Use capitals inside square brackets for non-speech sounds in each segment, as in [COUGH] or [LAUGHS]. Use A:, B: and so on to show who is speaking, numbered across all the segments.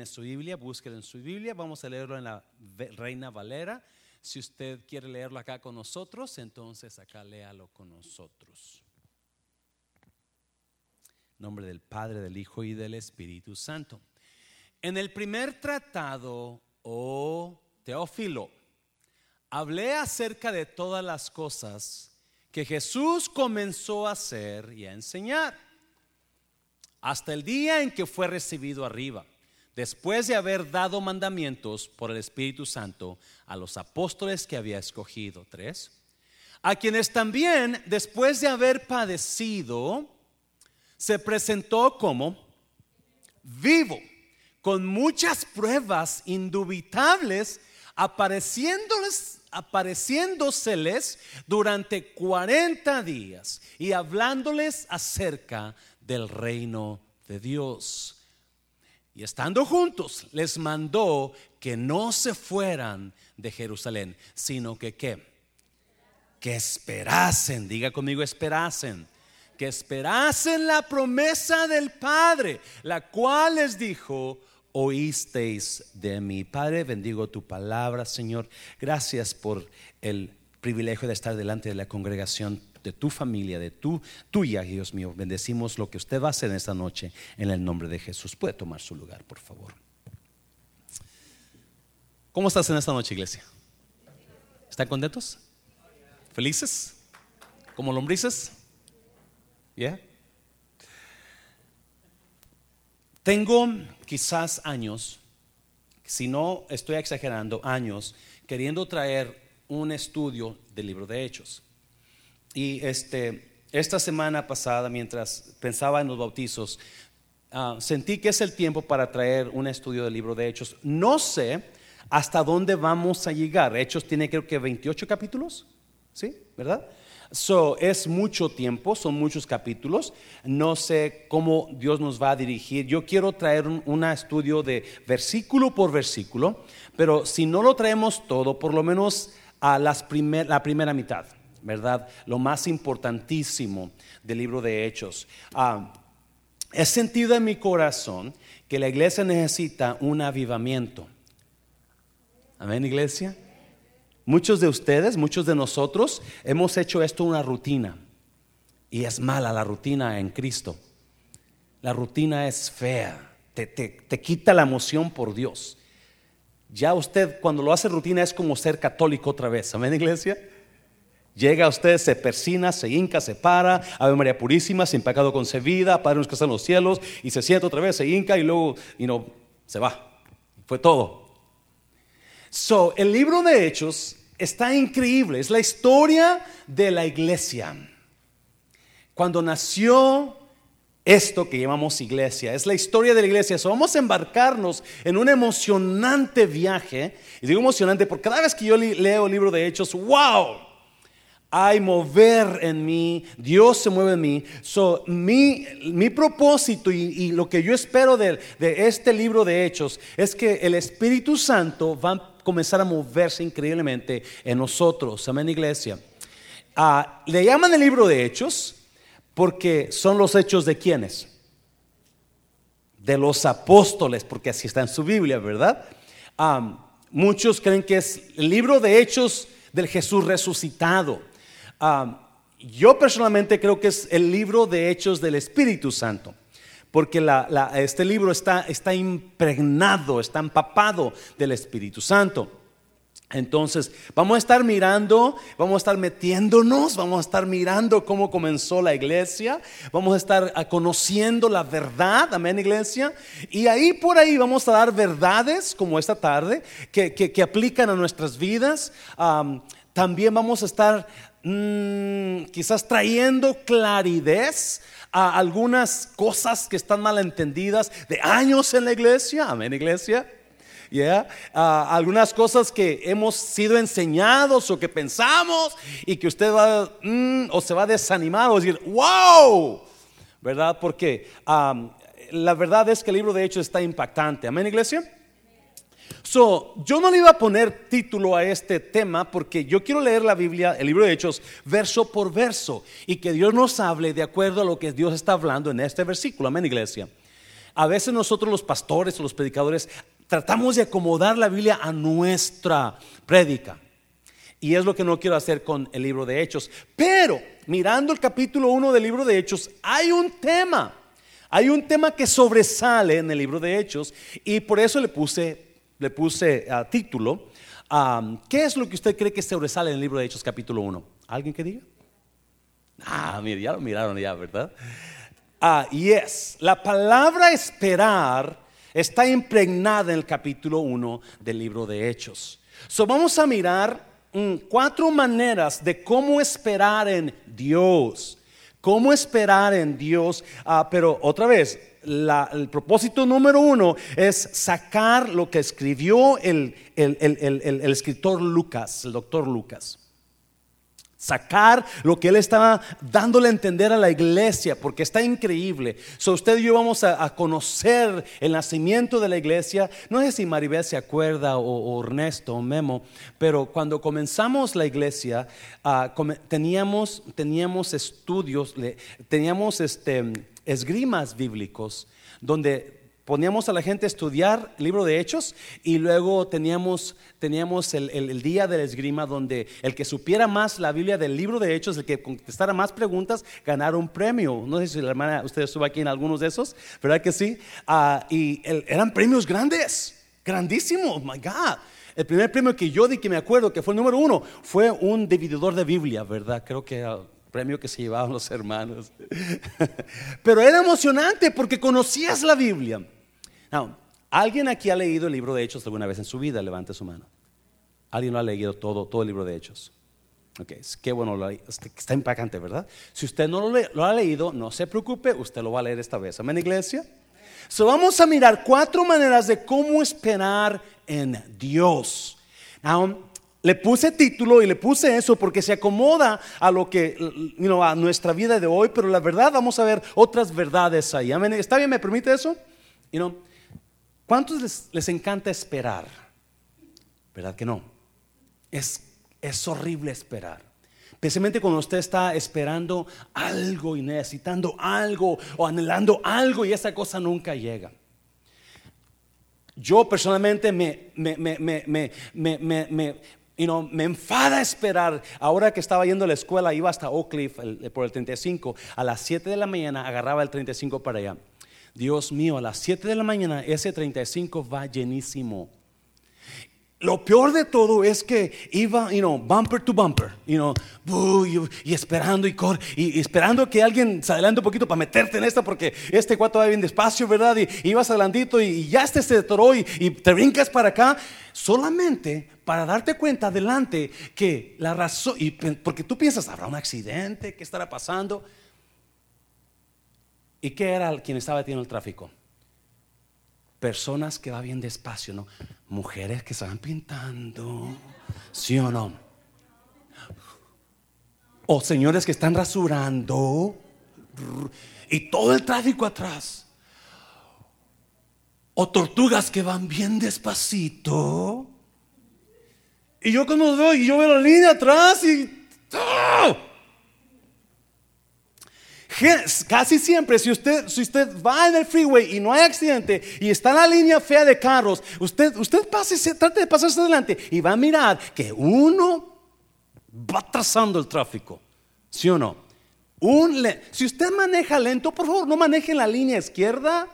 A: en su Biblia, búsquelo en su Biblia. Vamos a leerlo en la Reina Valera. Si usted quiere leerlo acá con nosotros, entonces acá léalo con nosotros. nombre del Padre, del Hijo y del Espíritu Santo. En el primer tratado, oh Teófilo, hablé acerca de todas las cosas que Jesús comenzó a hacer y a enseñar hasta el día en que fue recibido arriba después de haber dado mandamientos por el Espíritu Santo a los apóstoles que había escogido, tres, a quienes también, después de haber padecido, se presentó como vivo, con muchas pruebas indubitables, apareciéndoles, apareciéndoseles durante 40 días y hablándoles acerca del reino de Dios y estando juntos, les mandó que no se fueran de Jerusalén, sino que qué? Que esperasen, diga conmigo, esperasen. Que esperasen la promesa del Padre, la cual les dijo, oísteis de mi Padre, bendigo tu palabra, Señor. Gracias por el privilegio de estar delante de la congregación de tu familia, de tu tuya, Dios mío. Bendecimos lo que usted va a hacer en esta noche en el nombre de Jesús. Puede tomar su lugar, por favor. ¿Cómo estás en esta noche, iglesia? ¿Están contentos? ¿Felices? ¿Como lombrices? ¿Ya? Tengo quizás años, si no estoy exagerando, años, queriendo traer un estudio del libro de Hechos. Y este, esta semana pasada, mientras pensaba en los bautizos, ah, sentí que es el tiempo para traer un estudio del libro de Hechos. No sé hasta dónde vamos a llegar. Hechos tiene creo que 28 capítulos, ¿sí? ¿Verdad? So, es mucho tiempo, son muchos capítulos. No sé cómo Dios nos va a dirigir. Yo quiero traer un, estudio de versículo por versículo, pero si no lo traemos todo, por lo menos a las la primera mitad. ¿Verdad? Lo más importantísimo del libro de Hechos. Ah, he sentido en mi corazón que la iglesia necesita un avivamiento. Amén, iglesia. Muchos de ustedes, muchos de nosotros hemos hecho esto una rutina. Y es mala la rutina en Cristo. La rutina es fea, te, te quita la emoción por Dios. Ya usted cuando lo hace rutina es como ser católico otra vez. Amén, iglesia. Llega usted, se persina, se hinca, se para, Ave María Purísima, sin pecado concebida, Padre nuestro que está en los cielos, y se sienta otra vez, se hinca y luego, y no, se va. Fue todo. So, el libro de Hechos está increíble, es la historia de la iglesia. Cuando nació esto que llamamos iglesia, es la historia de la iglesia. So, vamos a embarcarnos en un emocionante viaje. Y digo emocionante porque cada vez que yo leo el libro de Hechos, wow, hay mover en mí, Dios se mueve en mí. So, mi, mi propósito y, lo que yo espero de, de, este libro de Hechos es que el Espíritu Santo va a comenzar a moverse increíblemente en nosotros. Amén, iglesia. Ah, le llaman el libro de Hechos porque son los hechos de quienes? De los apóstoles, porque así está en su Biblia, ¿verdad? Ah, muchos creen que es el libro de Hechos del Jesús resucitado yo personalmente creo que es el libro de hechos del Espíritu Santo, porque este libro está, está impregnado, está empapado del Espíritu Santo. Entonces, vamos a estar mirando, vamos a estar metiéndonos, vamos a estar mirando cómo comenzó la iglesia, vamos a estar ah, conociendo la verdad, amén iglesia, y ahí por ahí vamos a dar verdades como esta tarde que, que, aplican a nuestras vidas. también vamos a estar Mm, quizás trayendo claridad a algunas cosas que están mal entendidas de años en la iglesia, amén iglesia. Yeah. algunas cosas que hemos sido enseñados o que pensamos y que usted va mm, o se va desanimado decir, wow, ¿verdad? Porque la verdad es que el libro de Hechos está impactante. Amén, iglesia. So, yo no le iba a poner título a este tema porque yo quiero leer la Biblia, el libro de Hechos, verso por verso y que Dios nos hable de acuerdo a lo que Dios está hablando en este versículo. Amén, iglesia. a veces nosotros los pastores o los predicadores tratamos de acomodar la Biblia a nuestra prédica. Y es lo que no quiero hacer con el libro de Hechos. Pero mirando el capítulo 1 del libro de Hechos, hay un tema. Hay un tema que sobresale en el libro de Hechos y por eso le puse, le puse a título. ¿Qué es lo que usted cree que sobresale en el libro de Hechos capítulo 1? ¿Alguien que diga? Ah, mire, ya lo miraron ya, ¿verdad? Ah, yes. La palabra esperar está impregnada en el capítulo 1 del libro de Hechos. So, vamos a mirar mm, cuatro maneras de cómo esperar en Dios. Cómo esperar en Dios. Ah, pero otra vez, el propósito número uno es sacar lo que escribió el escritor Lucas, el doctor Lucas sacar lo que él estaba dándole a entender a la iglesia, porque está increíble. So usted y yo vamos a, conocer el nacimiento de la iglesia. No sé si Maribel se acuerda o, Ernesto o Memo, pero cuando comenzamos la iglesia ah, teníamos, teníamos estudios, teníamos este, esgrimas bíblicos donde poníamos a la gente a estudiar el libro de Hechos y luego teníamos, teníamos el, día de la esgrima donde el que supiera más la Biblia del libro de Hechos, el que contestara más preguntas, ganara un premio. No sé si la hermana, usted estuvo aquí en algunos de esos, ¿verdad que sí? Ah, y eran premios grandes, grandísimos, my God. El primer premio que yo di que me acuerdo que fue el número uno fue un divididor de Biblia, ¿verdad? Creo que premio que se llevaban los hermanos. [LAUGHS] Pero era emocionante porque conocías la Biblia. ¿alguien aquí ha leído el libro de Hechos alguna vez en su vida? Levante su mano. ¿Alguien lo ha leído todo, todo el libro de Hechos? Ok, qué bueno, está impactante, ¿verdad? Si usted no lo, ha leído, no se preocupe, usted lo va a leer esta vez. Amén, iglesia. So, vamos a mirar cuatro maneras de cómo esperar en Dios. Now, le puse título y le puse eso porque se acomoda a lo que, a nuestra vida de hoy, pero la verdad vamos a ver otras verdades ahí. ¿Está bien? ¿Me permite eso? You know, ¿Cuántos les, encanta esperar? ¿Verdad que no? Es, es horrible esperar. Especialmente cuando usted está esperando algo y necesitando algo o anhelando algo y esa cosa nunca llega. Yo personalmente me, me, me, me, me, me enfada esperar. Ahora que estaba yendo a la escuela, iba hasta Oak Cliff por el 35. A las 7 de la mañana agarraba el 35 para allá. Dios mío, a las 7 de la mañana ese 35 va llenísimo. Lo peor de todo es que iba, you know, bumper to bumper, you know, y, esperando y, y, esperando que alguien se adelante un poquito para meterte en esta porque este cuarto va bien despacio, ¿verdad? Y, ibas adelantito y, ya este se detoró y, te brincas para acá solamente para darte cuenta adelante que la razón, y porque tú piensas, ¿habrá un accidente? ¿Qué estará pasando? ¿Y qué era quien estaba teniendo el tráfico? Personas que va bien despacio, ¿no? Mujeres que estaban pintando, ¿sí o no? O señores que están rasurando y todo el tráfico atrás. O tortugas que van bien despacito. Y yo cuando veo, y yo veo la línea atrás y... ¡ah! Casi siempre, si usted, si usted va en el freeway y no hay accidente y está en la línea fea de carros, usted, usted pase, trate de pasarse adelante y va a mirar que uno va trazando el tráfico. ¿Sí o no? Un si usted maneja lento, por favor, no maneje en la línea izquierda.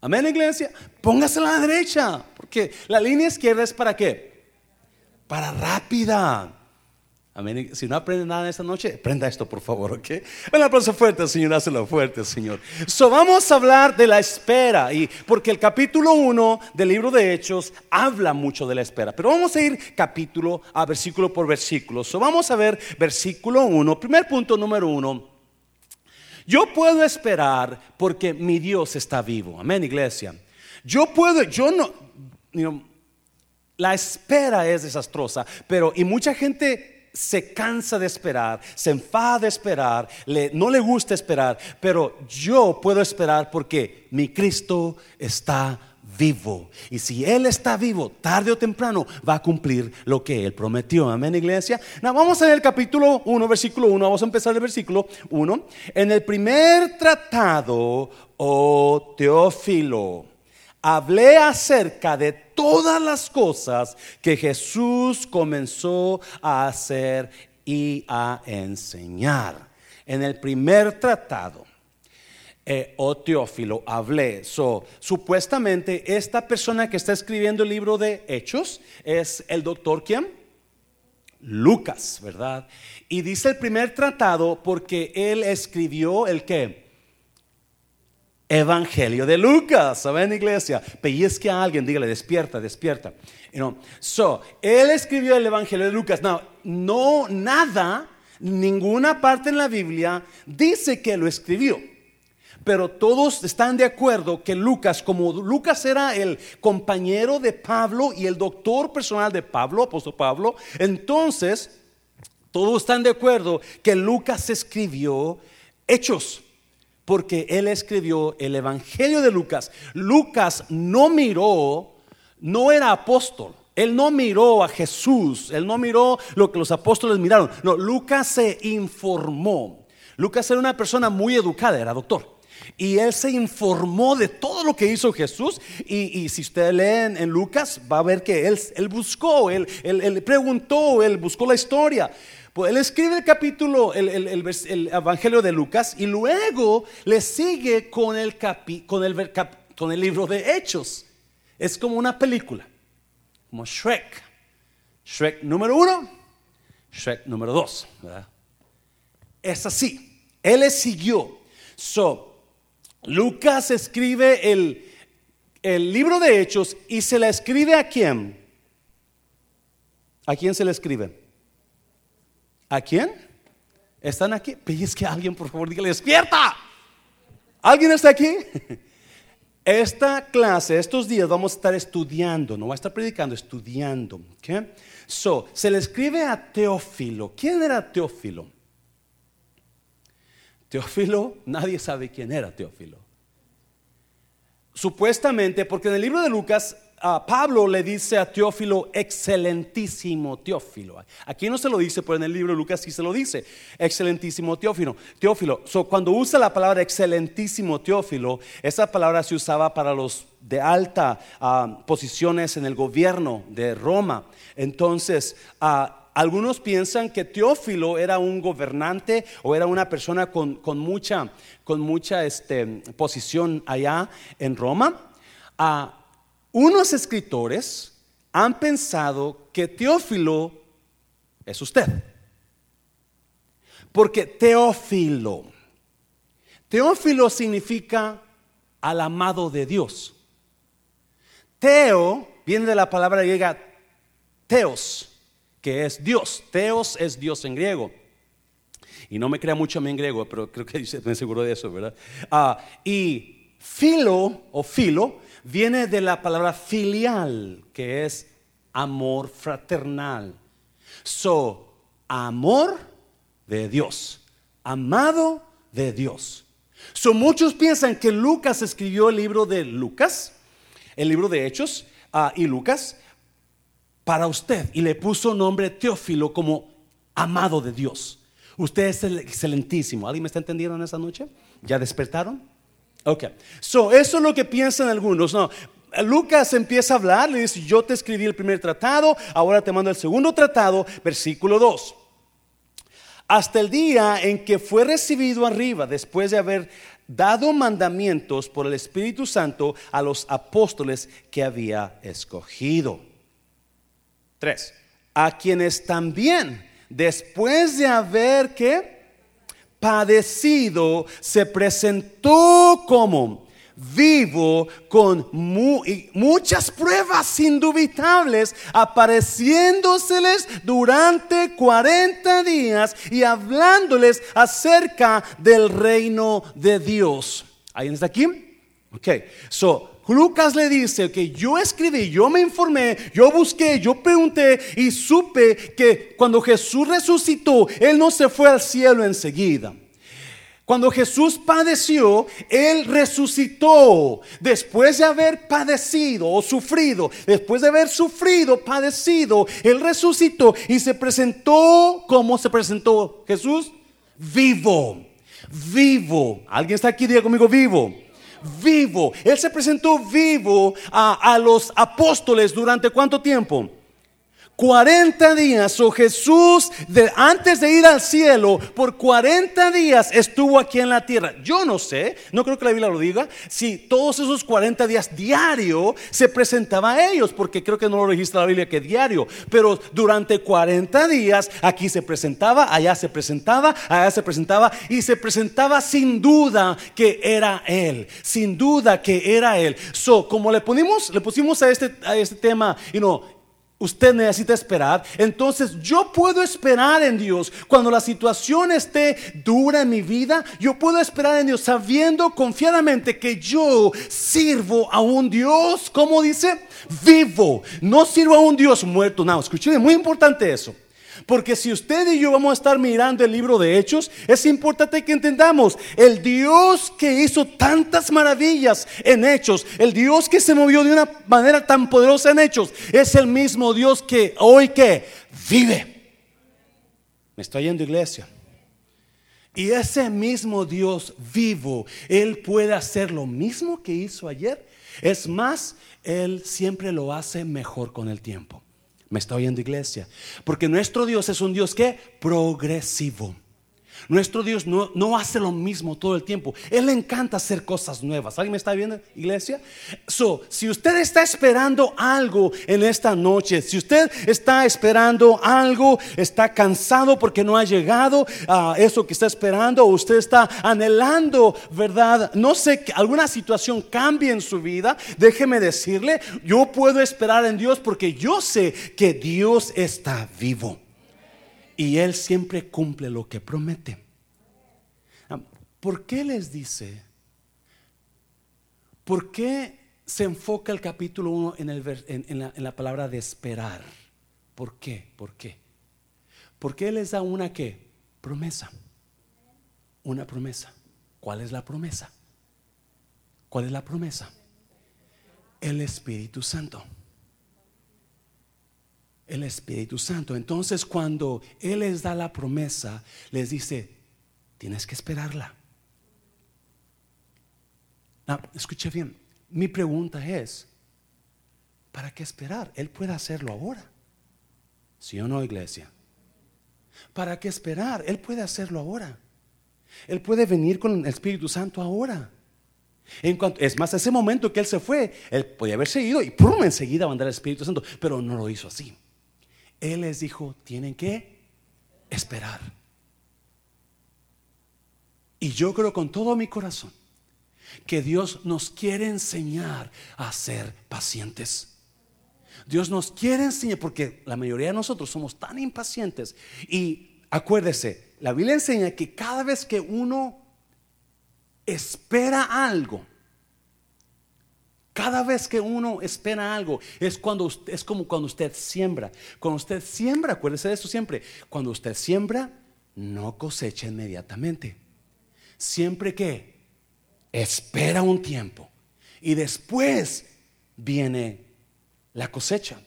A: Amén, iglesia. Póngase a la derecha, porque la línea izquierda es para qué? Para rápida. Si no aprende nada esta noche, aprenda esto, por favor, ¿ok? Un aplauso fuerte, Señor, hazlo fuerte, Señor. So, vamos a hablar de la espera, y porque el capítulo 1 del libro de Hechos habla mucho de la espera. Pero vamos a ir capítulo a versículo por versículo. So, vamos a ver versículo 1. Primer punto número 1. Yo puedo esperar porque mi Dios está vivo. Amén, iglesia. Yo puedo, yo no, la espera es desastrosa, pero y mucha gente se cansa de esperar, se enfada de esperar, no le gusta esperar, pero yo puedo esperar porque mi Cristo está vivo. Y si Él está vivo, tarde o temprano va a cumplir lo que Él prometió. Amén, iglesia. Now, vamos en el capítulo 1, versículo 1. Vamos a empezar el versículo 1. En el primer tratado, oh Teófilo, hablé acerca de todas las cosas que Jesús comenzó a hacer y a enseñar. En el primer tratado eh, oh Teófilo, hablé. So, supuestamente esta persona que está escribiendo el libro de Hechos es el doctor quién? Lucas, ¿verdad? Y dice el primer tratado porque él escribió el que Evangelio de Lucas, ¿saben iglesia? Pellizque a alguien, dígale, despierta, despierta. You so, él escribió el Evangelio de Lucas. No, no, nada, ninguna parte en la Biblia dice que lo escribió. Pero todos están de acuerdo que Lucas, como Lucas era el compañero de Pablo y el doctor personal de Pablo, apóstol Pablo, entonces todos están de acuerdo que Lucas escribió hechos porque él escribió el Evangelio de Lucas. Lucas no miró, no era apóstol. Él no miró a Jesús, él no miró lo que los apóstoles miraron. No, Lucas se informó. Lucas era una persona muy educada, era doctor. Y él se informó de todo lo que hizo Jesús. Y, si usted lee en, Lucas, va a ver que él, él buscó, él, él, preguntó, él buscó la historia. Él escribe el capítulo, el, el, Evangelio de Lucas, y luego le sigue con el, libro de Hechos. Es como una película, como Shrek. Shrek número uno, Shrek número dos. Es así. Él le siguió. So, Lucas escribe el, el libro de Hechos y se la escribe a quién? ¿A quién se le escribe? ¿A quién? ¿Están aquí? Es que alguien, por favor, dígale, despierta. ¿Alguien está aquí? [LAUGHS] Esta clase, estos días vamos a estar estudiando, no va a estar predicando, estudiando. ¿okay? So, se le escribe a Teófilo. ¿Quién era Teófilo? Teófilo, nadie sabe quién era Teófilo. Supuestamente, porque en el libro de Lucas, Pablo le dice a Teófilo, excelentísimo Teófilo. Aquí no se lo dice, pero en el libro de Lucas sí se lo dice, excelentísimo Teófilo. Teófilo, cuando usa la palabra excelentísimo Teófilo, esa palabra se usaba para los de alta ah, posiciones en el gobierno de Roma. Entonces, uh, algunos piensan que Teófilo era un gobernante o era una persona con, mucha, con mucha este, posición allá en Roma. Ah, unos escritores han pensado que Teófilo es usted. Porque Teófilo, Teófilo significa al amado de Dios. Teo viene de la palabra griega teos, que es Dios. Teos es Dios en griego. Y no me crea mucho a mí en griego, pero creo que [LAUGHS] me aseguro de eso, ¿verdad? Ah, y filo o filo viene de la palabra filial, que es amor fraternal. So, amor de Dios, amado de Dios. So, muchos piensan que Lucas escribió el libro de Lucas, el libro de Hechos ah, y Lucas, para usted y le puso nombre Teófilo como amado de Dios. Usted es el excelentísimo. ¿Alguien me está entendiendo en esa noche? ¿Ya despertaron? Ok. So, eso es lo que piensan algunos. No. Lucas empieza a hablar, le dice, yo te escribí el primer tratado, ahora te mando el segundo tratado, versículo 2. Hasta el día en que fue recibido arriba, después de haber dado mandamientos por el Espíritu Santo a los apóstoles que había escogido. Tres, a quienes también, después de haber que padecido, se presentó como vivo con muchas pruebas indubitables, apareciéndoseles durante 40 días y hablándoles acerca del reino de Dios. ¿Alguien está aquí? Ok, so Lucas le dice que yo escribí, yo me informé, yo busqué, yo pregunté y supe que cuando Jesús resucitó, Él no se fue al cielo enseguida. Cuando Jesús padeció, Él resucitó. Después de haber padecido o sufrido, después de haber sufrido, padecido, Él resucitó y se presentó. ¿Cómo se presentó Jesús? Vivo, vivo. ¿Alguien está aquí? Diga conmigo, vivo vivo. Él se presentó vivo a, a, los apóstoles durante cuánto tiempo? 40 días, o Jesús de, antes de ir al cielo, por 40 días estuvo aquí en la tierra. Yo no sé, no creo que la Biblia lo diga, si todos esos 40 días diario se presentaba a ellos, porque creo que no lo registra la Biblia que diario, pero durante 40 días aquí se presentaba, allá se presentaba, allá se presentaba y se presentaba sin duda que era Él, sin duda que era Él. So, como le ponimos, le pusimos a este, a este tema, y you no, know, Usted necesita esperar. Entonces yo puedo esperar en Dios. Cuando la situación esté dura en mi vida, yo puedo esperar en Dios sabiendo confiadamente que yo sirvo a un Dios, como dice, vivo. No sirvo a un Dios muerto. No, escuchen, muy importante eso. Porque si usted y yo vamos a estar mirando el libro de Hechos, es importante que entendamos, el Dios que hizo tantas maravillas en Hechos, el Dios que se movió de una manera tan poderosa en Hechos, es el mismo Dios que hoy que vive. Me estoy yendo iglesia. Y ese mismo Dios vivo, Él puede hacer lo mismo que hizo ayer. Es más, Él siempre lo hace mejor con el tiempo. Me está oyendo iglesia. Porque nuestro Dios es un Dios que progresivo. Nuestro Dios no, no, hace lo mismo todo el tiempo. Él le encanta hacer cosas nuevas. ¿Alguien me está viendo, iglesia? So, si usted está esperando algo en esta noche, si usted está esperando algo, está cansado porque no ha llegado a eso que está esperando, o usted está anhelando, ¿verdad? No sé, alguna situación cambie en su vida, déjeme decirle, yo puedo esperar en Dios porque yo sé que Dios está vivo. Y Él siempre cumple lo que promete. Ah, ¿Por qué les dice? ¿Por qué se enfoca el capítulo 1 en, en, la, palabra de esperar? ¿Por qué? ¿Por qué? Porque Él les da una qué? Promesa. Una promesa. ¿Cuál es la promesa? ¿Cuál es la promesa? El Espíritu Santo el Espíritu Santo. Entonces cuando Él les da la promesa, les dice, tienes que esperarla. Now, escuche bien, mi pregunta es, ¿para qué esperar? Él puede hacerlo ahora. ¿Sí o no, iglesia? ¿Para qué esperar? Él puede hacerlo ahora. Él puede venir con el Espíritu Santo ahora. En cuanto, es más, ese momento que él se fue, él podía haber seguido y ¡pum! enseguida mandar el Espíritu Santo, pero no lo hizo así. Él les dijo, tienen que esperar. Y yo creo con todo mi corazón que Dios nos quiere enseñar a ser pacientes. Dios nos quiere enseñar, porque la mayoría de nosotros somos tan impacientes. Y acuérdese, la Biblia enseña que cada vez que uno espera algo, cada vez que uno espera algo, es, cuando, es como cuando usted siembra. Cuando usted siembra, acuérdese de eso siempre. Cuando usted siembra, no cosecha inmediatamente. Siempre que espera un tiempo y después viene la cosecha.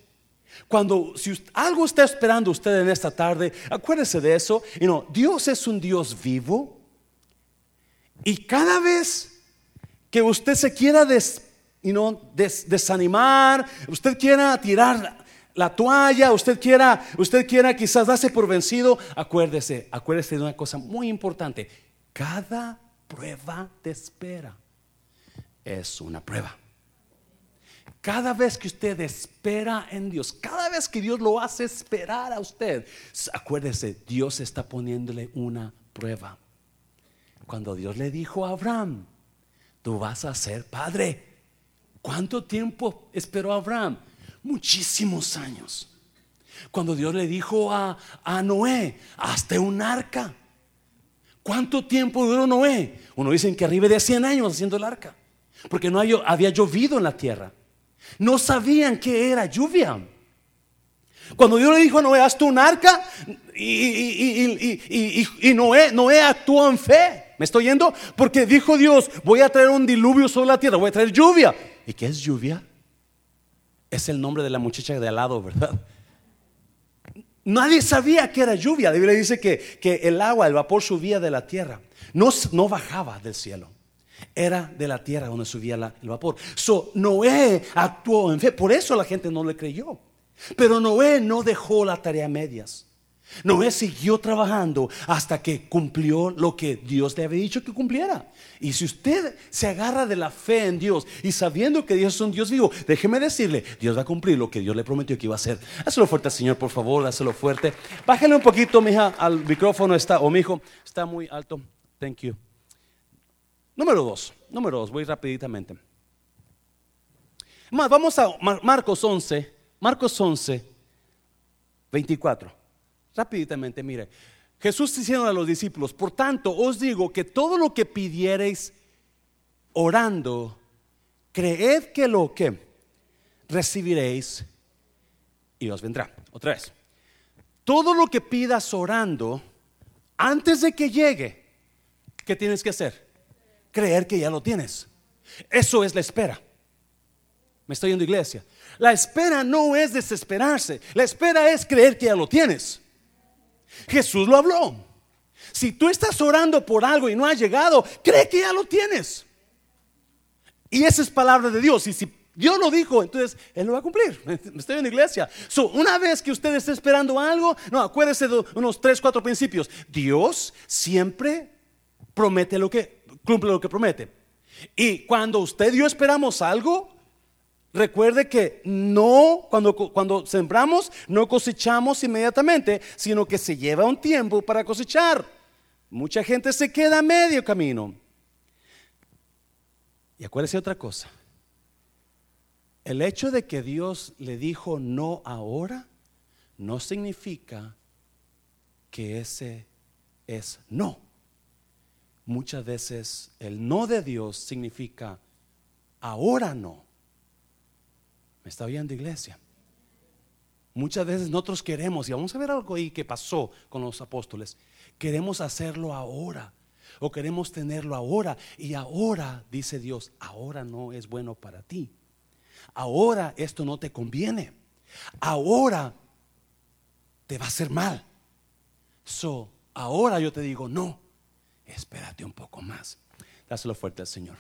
A: Cuando si algo está esperando usted en esta tarde, acuérdese de eso. You know, Dios es un Dios vivo y cada vez que usted se quiera despertar, y no desanimar, usted quiera tirar la toalla, usted quiera, usted quiera quizás darse por vencido, acuérdese, acuérdese de una cosa muy importante. Cada prueba de espera es una prueba. Cada vez que usted espera en Dios, cada vez que Dios lo hace esperar a usted, acuérdese, Dios está poniéndole una prueba. Cuando Dios le dijo a Abraham, tú vas a ser padre. ¿Cuánto tiempo esperó Abraham? Muchísimos años. Cuando Dios le dijo a, Noé, hasta un arca. ¿Cuánto tiempo duró Noé? Uno dicen que arriba de 100 años haciendo el arca. Porque no había llovido en la tierra. No sabían qué era lluvia. Cuando Dios le dijo a Noé, hazte un arca, y, y, Noé, Noé actuó en fe. ¿Me estoy yendo? Porque dijo Dios, voy a traer un diluvio sobre la tierra, voy a traer lluvia. ¿Y qué es lluvia? Es el nombre de la muchacha de al lado, ¿verdad? Nadie sabía que era lluvia. La Biblia dice que, que el agua, el vapor subía de la tierra. No, no bajaba del cielo. Era de la tierra donde subía el vapor. So, Noé actuó en fe. Por eso la gente no le creyó. Pero Noé no dejó la tarea a medias. Noé siguió trabajando hasta que cumplió lo que Dios le había dicho que cumpliera. Y si usted se agarra de la fe en Dios y sabiendo que Dios es un Dios vivo, déjeme decirle, Dios va a cumplir lo que Dios le prometió que iba a hacer. Hazlo fuerte, Señor, por favor, hazlo fuerte. Bájale un poquito, mija, al micrófono está, o mi hijo, está muy alto. Thank you. Número dos, número dos, voy rapiditamente. Vamos a Marcos 11, Marcos 11, 24. Rapiditamente, mire. Jesús diciendo a los discípulos, por tanto os digo que todo lo que pidiereis orando, creed que lo que recibiréis y os vendrá. Otra vez. Todo lo que pidas orando, antes de que llegue, ¿qué tienes que hacer? Creer que ya lo tienes. Eso es la espera. Me estoy yendo iglesia. La espera no es desesperarse. La espera es creer que ya lo tienes. Jesús lo habló. Si tú estás orando por algo y no ha llegado, cree que ya lo tienes. Y esa es palabra de Dios. Y si Dios lo dijo, entonces Él lo va a cumplir. [LAUGHS] Estoy en la iglesia. una vez que usted esté esperando algo, no, acuérdese de unos tres, cuatro principios. Dios siempre promete lo que, cumple lo que promete. Y cuando usted y yo esperamos algo, Recuerde que no, cuando, cuando sembramos, no cosechamos inmediatamente, sino que se lleva un tiempo para cosechar. Mucha gente se queda a medio camino. Y acuérdese otra cosa. El hecho de que Dios le dijo no ahora no significa que ese es no. Muchas veces el no de Dios significa ahora no. ¿Me está oyendo iglesia? Muchas veces nosotros queremos, y vamos a ver algo ahí que pasó con los apóstoles, queremos hacerlo ahora o queremos tenerlo ahora y ahora, dice Dios, ahora no es bueno para ti. Ahora esto no te conviene. Ahora te va a hacer mal. So, ahora yo te digo, no, espérate un poco más. Dáselo fuerte al Señor.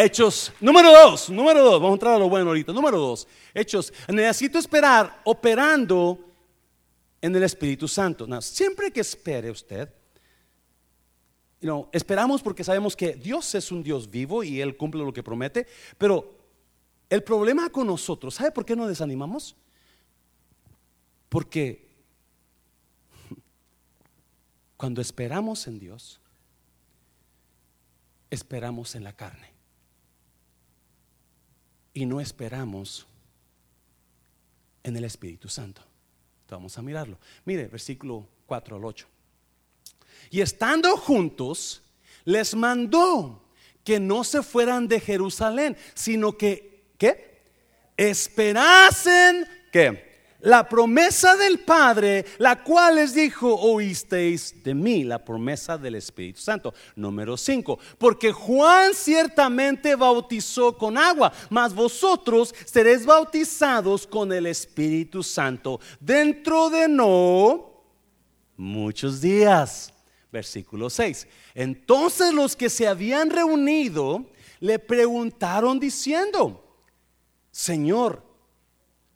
A: Hechos, número dos, número dos, vamos a entrar a lo bueno ahorita. Número dos, Hechos, necesito esperar operando en el Espíritu Santo. siempre que espere usted, esperamos porque sabemos que Dios es un Dios vivo y Él cumple lo que promete, pero el problema con nosotros, ¿sabe por qué nos desanimamos? Porque cuando esperamos en Dios, esperamos en la carne y no esperamos en el Espíritu Santo. Vamos a mirarlo. Mire, versículo 4 al 8. Y estando juntos, les mandó que no se fueran de Jerusalén, sino que, ¿qué? Esperasen, ¿qué? La promesa del Padre, la cual les dijo, oísteis de mí, la promesa del Espíritu Santo. Número 5, porque Juan ciertamente bautizó con agua, mas vosotros seréis bautizados con el Espíritu Santo dentro de no muchos días. Versículo 6. Entonces los que se habían reunido le preguntaron diciendo, Señor,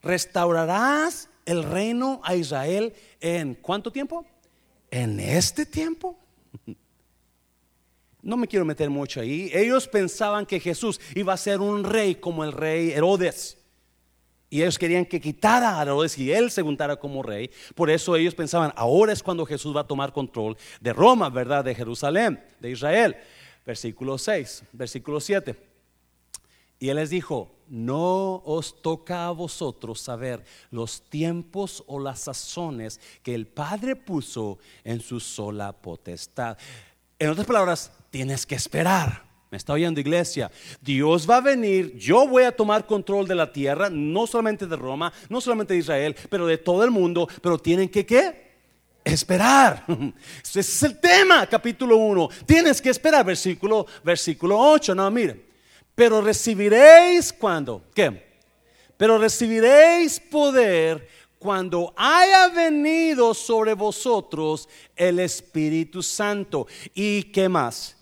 A: restaurarás el reino a Israel en cuánto tiempo? En este tiempo. [LAUGHS] No me quiero meter mucho ahí. Ellos pensaban que Jesús iba a ser un rey como el rey Herodes. Y ellos querían que quitara a Herodes y él se juntara como rey. Por eso ellos pensaban, ahora es cuando Jesús va a tomar control de Roma, ¿verdad? De Jerusalén, de Israel. Versículo 6, versículo 7. Y él les dijo, no os toca a vosotros saber los tiempos o las sazones que el Padre puso en su sola potestad. En otras palabras, tienes que esperar. Me está oyendo iglesia. Dios va a venir, yo voy a tomar control de la tierra, no solamente de Roma, no solamente de Israel, pero de todo el mundo, pero tienen que qué? esperar. [LAUGHS] Ese es el tema, capítulo 1. Tienes que esperar, versículo, versículo 8. No, miren. Pero recibiréis cuando, ¿qué? Pero recibiréis poder cuando haya venido sobre vosotros el Espíritu Santo. ¿Y qué más?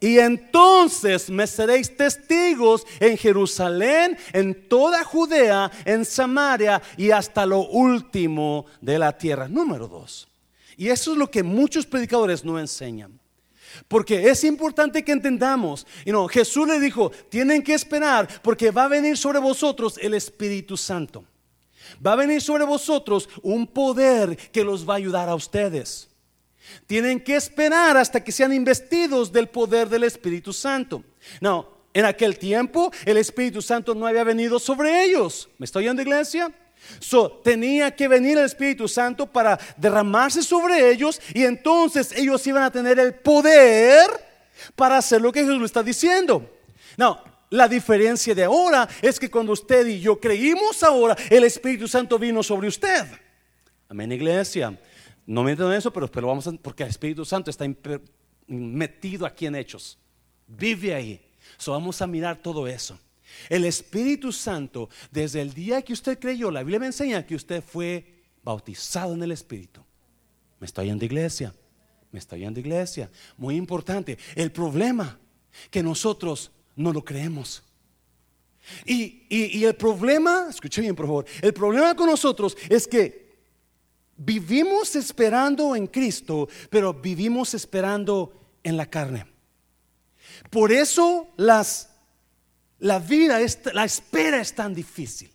A: Y entonces me seréis testigos en Jerusalén, en toda Judea, en Samaria y hasta lo último de la tierra. Número dos. Y eso es lo que muchos predicadores no enseñan. Porque es importante que entendamos, y no, Jesús le dijo, tienen que esperar porque va a venir sobre vosotros el Espíritu Santo. Va a venir sobre vosotros un poder que los va a ayudar a ustedes. Tienen que esperar hasta que sean investidos del poder del Espíritu Santo. No, en aquel tiempo el Espíritu Santo no había venido sobre ellos. ¿Me estoy oyendo, iglesia? So, tenía que venir el Espíritu Santo para derramarse sobre ellos y entonces ellos iban a tener el poder para hacer lo que Jesús está diciendo. No, la diferencia de ahora es que cuando usted y yo creímos ahora, el Espíritu Santo vino sobre usted. Amén, iglesia. No me entiendo eso, pero, pero vamos a, porque el Espíritu Santo está metido aquí en Hechos. Vive ahí. So, vamos a mirar todo eso. El Espíritu Santo, desde el día que usted creyó, la Biblia me enseña que usted fue bautizado en el Espíritu. Me estoy yendo iglesia. Me estoy yendo iglesia. Muy importante. El problema que nosotros no lo creemos. Y, y el problema, escuche bien por favor, el problema con nosotros es que vivimos esperando en Cristo, pero vivimos esperando en la carne. Por eso las, la vida, es, la espera es tan difícil.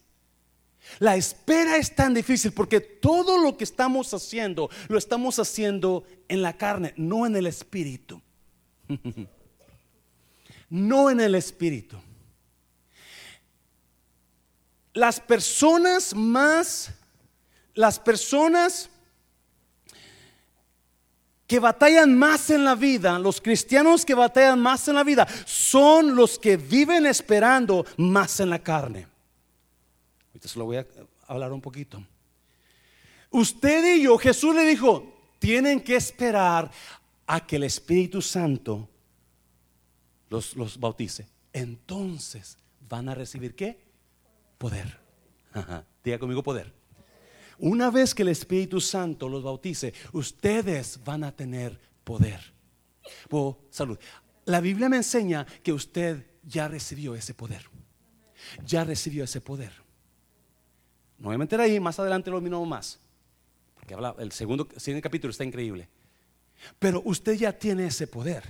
A: La espera es tan difícil porque todo lo que estamos haciendo lo estamos haciendo en la carne, no en el espíritu. [LAUGHS] no en el espíritu. Las personas más las personas que batallan más en la vida, los cristianos que batallan más en la vida, son los que viven esperando más en la carne. Ahorita se lo voy a hablar un poquito. Usted y yo, Jesús le dijo, tienen que esperar a que el Espíritu Santo los, bautice. Entonces van a recibir qué? Poder. Diga conmigo poder. Una vez que el Espíritu Santo los bautice, ustedes van a tener poder. Oh, salud. La Biblia me enseña que usted ya recibió ese poder. Ya recibió ese poder. No voy a meter ahí, más adelante lo miramos más. Porque habla, el segundo, el capítulo está increíble. Pero usted ya tiene ese poder.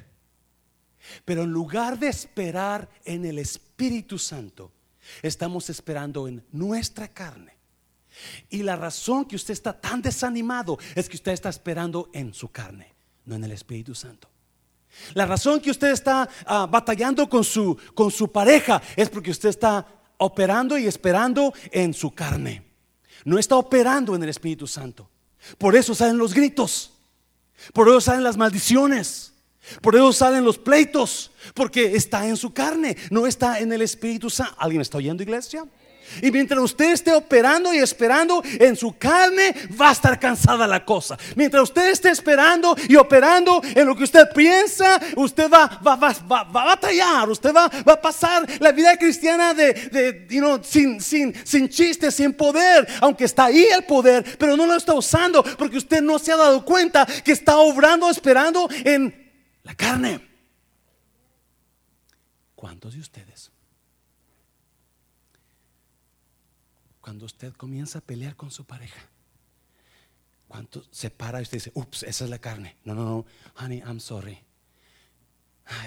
A: Pero en lugar de esperar en el Espíritu Santo, estamos esperando en nuestra carne. Y la razón que usted está tan desanimado es que usted está esperando en su carne, no en el Espíritu Santo. La razón que usted está ah, batallando con su, con su pareja es porque usted está operando y esperando en su carne. No está operando en el Espíritu Santo. Por eso salen los gritos. Por eso salen las maldiciones. Por eso salen los pleitos. Porque está en su carne. No está en el Espíritu Santo. ¿Alguien está oyendo, iglesia? Y mientras usted esté operando y esperando en su carne, va a estar cansada la cosa. Mientras usted esté esperando y operando en lo que usted piensa, usted va, va, va, a batallar, usted va, a pasar la vida cristiana de, de sin, sin, sin chiste, sin poder, aunque está ahí el poder, pero no lo está usando porque usted no se ha dado cuenta que está obrando, esperando en la carne. ¿Cuántos de ustedes? Cuando usted comienza a pelear con su pareja. ¿Cuánto se para y usted dice, ups, esa es la carne? No, no, no, honey, I'm sorry.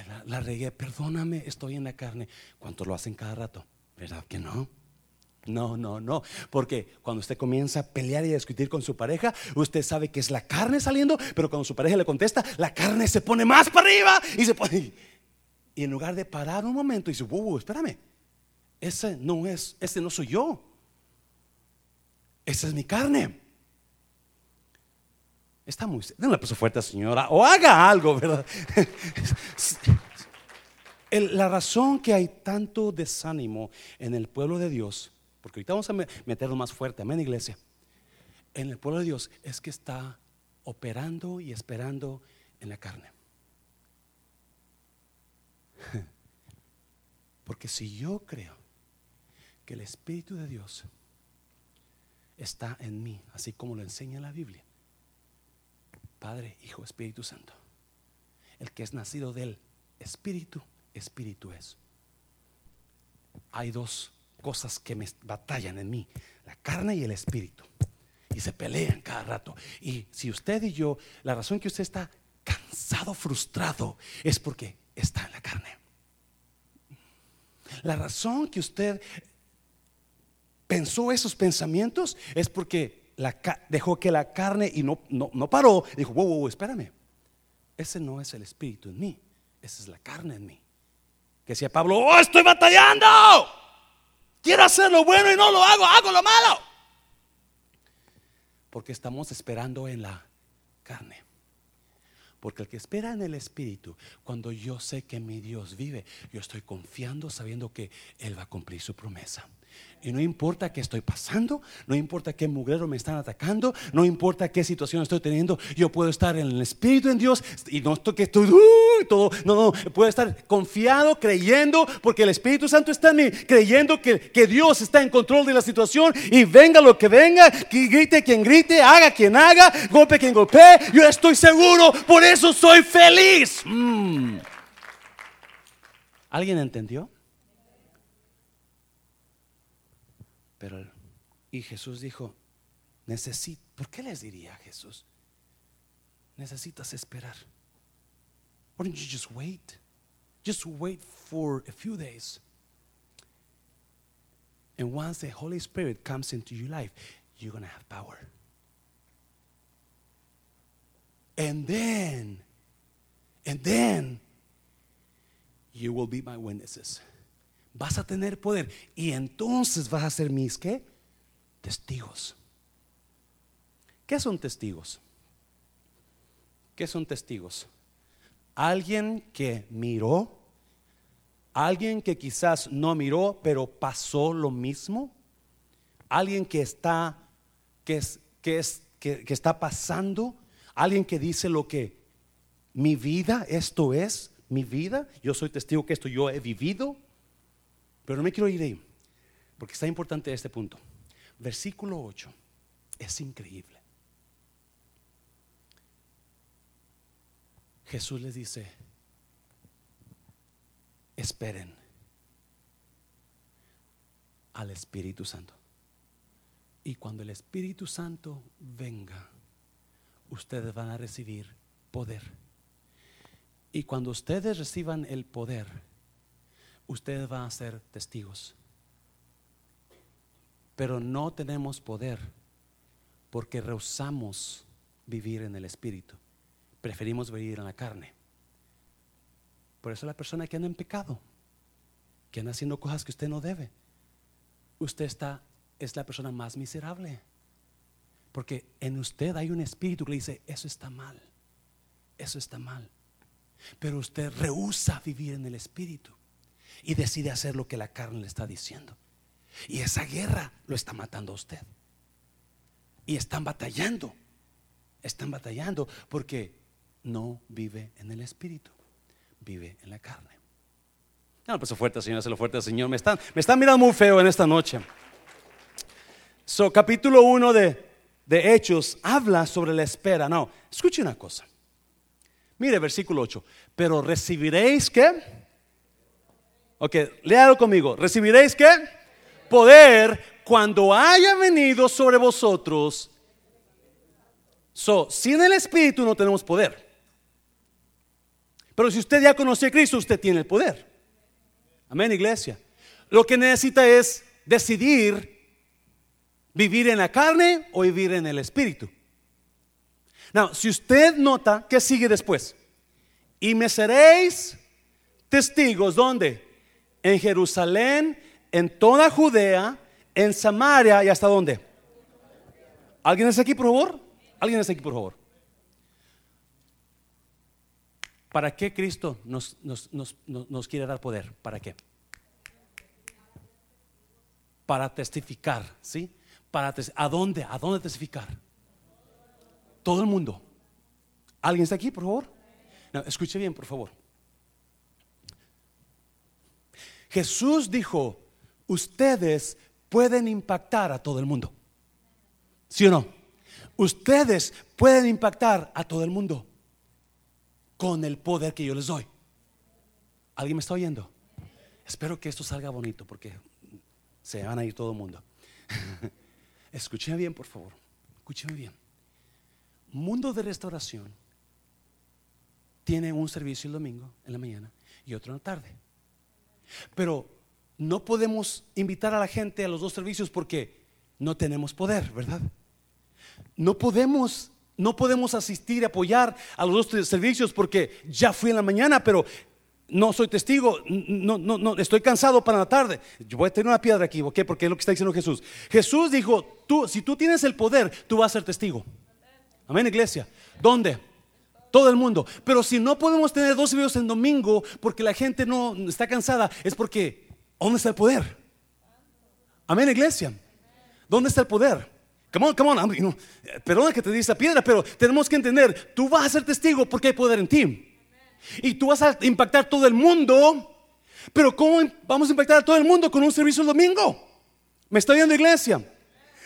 A: la, la, regué, perdóname, estoy en la carne. ¿Cuánto lo hacen cada rato? ¿Verdad que no? No, no, no. Porque cuando usted comienza a pelear y a discutir con su pareja, usted sabe que es la carne saliendo, pero cuando su pareja le contesta, la carne se pone más para arriba y se pone. Y en lugar de parar un momento y dice, uh, espérame, ese no es, ese no soy yo. Esa es mi carne. Está muy. Denle la paso fuerte, señora. O haga algo, ¿verdad? [LAUGHS] la razón que hay tanto desánimo en el pueblo de Dios, porque ahorita vamos a meterlo más fuerte, amén, iglesia. En el pueblo de Dios es que está operando y esperando en la carne. [LAUGHS] Porque si yo creo que el Espíritu de Dios está en mí, así como lo enseña la Biblia, Padre, Hijo, Espíritu Santo, el que es nacido del Espíritu, Espíritu es. Hay dos cosas que me batallan en mí, la carne y el Espíritu. Y se pelean cada rato. Y si usted y yo, la razón que usted está cansado, frustrado, es porque está en la carne. La razón que usted pensó esos pensamientos es porque dejó que la carne y no, no, paró. Dijo, wow, wow, espérame. Ese no es el espíritu en mí, esa es la carne en mí. Que decía Pablo, oh, estoy batallando. Quiero hacer lo bueno y no lo hago, hago lo malo. Porque estamos esperando en la carne. Porque el que espera en el Espíritu, cuando yo sé que mi Dios vive, yo estoy confiando sabiendo que Él va a cumplir su promesa. Y no importa qué estoy pasando, no importa qué mugrero me están atacando, no importa qué situación estoy teniendo, yo puedo estar en el Espíritu en Dios y no estoy que estoy todo, no, no, puedo estar confiado, creyendo, porque el Espíritu Santo está en mí, creyendo que, que Dios está en control de la situación y venga lo que venga, que grite quien grite, haga quien haga, golpe quien golpee, yo estoy seguro, por eso soy feliz. Mm. ¿Alguien entendió? Pero, y Jesús dijo, necesito, ¿por qué les diría Jesús? Necesitas esperar. Why don't you just wait? Just wait for a few days. And once the Holy Spirit comes into your life, you're going to have power. And then, and then, you will be my witnesses vas a tener poder y entonces vas a ser mis qué? Testigos. ¿Qué son testigos? ¿Qué son testigos? Alguien que miró, alguien que quizás no miró, pero pasó lo mismo, alguien que está que es que es que, que está pasando, alguien que dice lo que mi vida, esto es mi vida, yo soy testigo que esto yo he vivido. Pero no me quiero ir ahí, porque está importante este punto. Versículo 8 es increíble. Jesús les dice, esperen al Espíritu Santo. Y cuando el Espíritu Santo venga, ustedes van a recibir poder. Y cuando ustedes reciban el poder, ustedes van a ser testigos. Pero no tenemos poder porque rehusamos vivir en el Espíritu. Preferimos vivir en la carne. Por eso la persona que anda en pecado, que anda haciendo cosas que usted no debe, usted está, es la persona más miserable. Porque en usted hay un espíritu que le dice, eso está mal, eso está mal. Pero usted rehúsa vivir en el espíritu y decide hacer lo que la carne le está diciendo. Y esa guerra lo está matando a usted. Y están batallando. Están batallando porque no vive en el espíritu, vive en la carne. No, pues fuerte, Señor, se lo fuerte, Señor. Me están, me están mirando muy feo en esta noche. So, capítulo 1 de, de Hechos habla sobre la espera. No, escuche una cosa. Mire, versículo 8. Pero recibiréis que Ok, léalo conmigo. ¿Recibiréis qué? Poder cuando haya venido sobre vosotros. So, sin el Espíritu no tenemos poder. Pero si usted ya conoce a Cristo, usted tiene el poder. Amén, iglesia. Lo que necesita es decidir vivir en la carne o vivir en el Espíritu. Now, si usted nota, ¿qué sigue después? Y me seréis testigos, ¿dónde? En Jerusalén, en toda Judea, en Samaria y hasta dónde. ¿Alguien es aquí, por favor? ¿Alguien es aquí, por favor? ¿Para qué Cristo nos, nos, quiere dar poder? ¿Para qué? Para testificar, ¿sí? Para ¿A dónde? ¿A dónde testificar? Todo el mundo.
B: ¿Alguien está aquí, por favor? No, escuche bien, por favor. Jesús dijo, ustedes pueden impactar a todo el mundo. ¿Sí o no? Ustedes pueden impactar a todo el mundo con el poder que yo les doy. ¿Alguien me está oyendo? Espero que esto salga bonito porque se van a ir todo el mundo. [LAUGHS] Escúcheme bien, por favor. Escúcheme bien. Mundo de restauración tiene un servicio el domingo en la mañana y otro en la tarde. Pero no podemos invitar a la gente a los dos servicios porque no tenemos poder, ¿verdad? No podemos no podemos asistir y apoyar a los dos servicios porque ya fui en la mañana, pero no soy testigo, no, no, no, estoy cansado para la tarde. Yo voy a tener una piedra aquí, ¿ok? Porque es lo que está diciendo Jesús. Jesús dijo, tú, si tú tienes el poder, tú vas a ser testigo. Amén, iglesia. ¿Dónde? Todo el mundo. Pero si no podemos tener dos servicios en domingo porque la gente no está cansada, es porque, ¿dónde está el poder? Amén, iglesia. ¿Dónde está el poder? Come on, come on. Perdona que te dice esa piedra, pero tenemos que entender, tú vas a ser testigo porque hay poder en ti. Y tú vas a impactar todo el mundo. Pero ¿cómo vamos a impactar a todo el mundo con un servicio el domingo? ¿Me está viendo iglesia?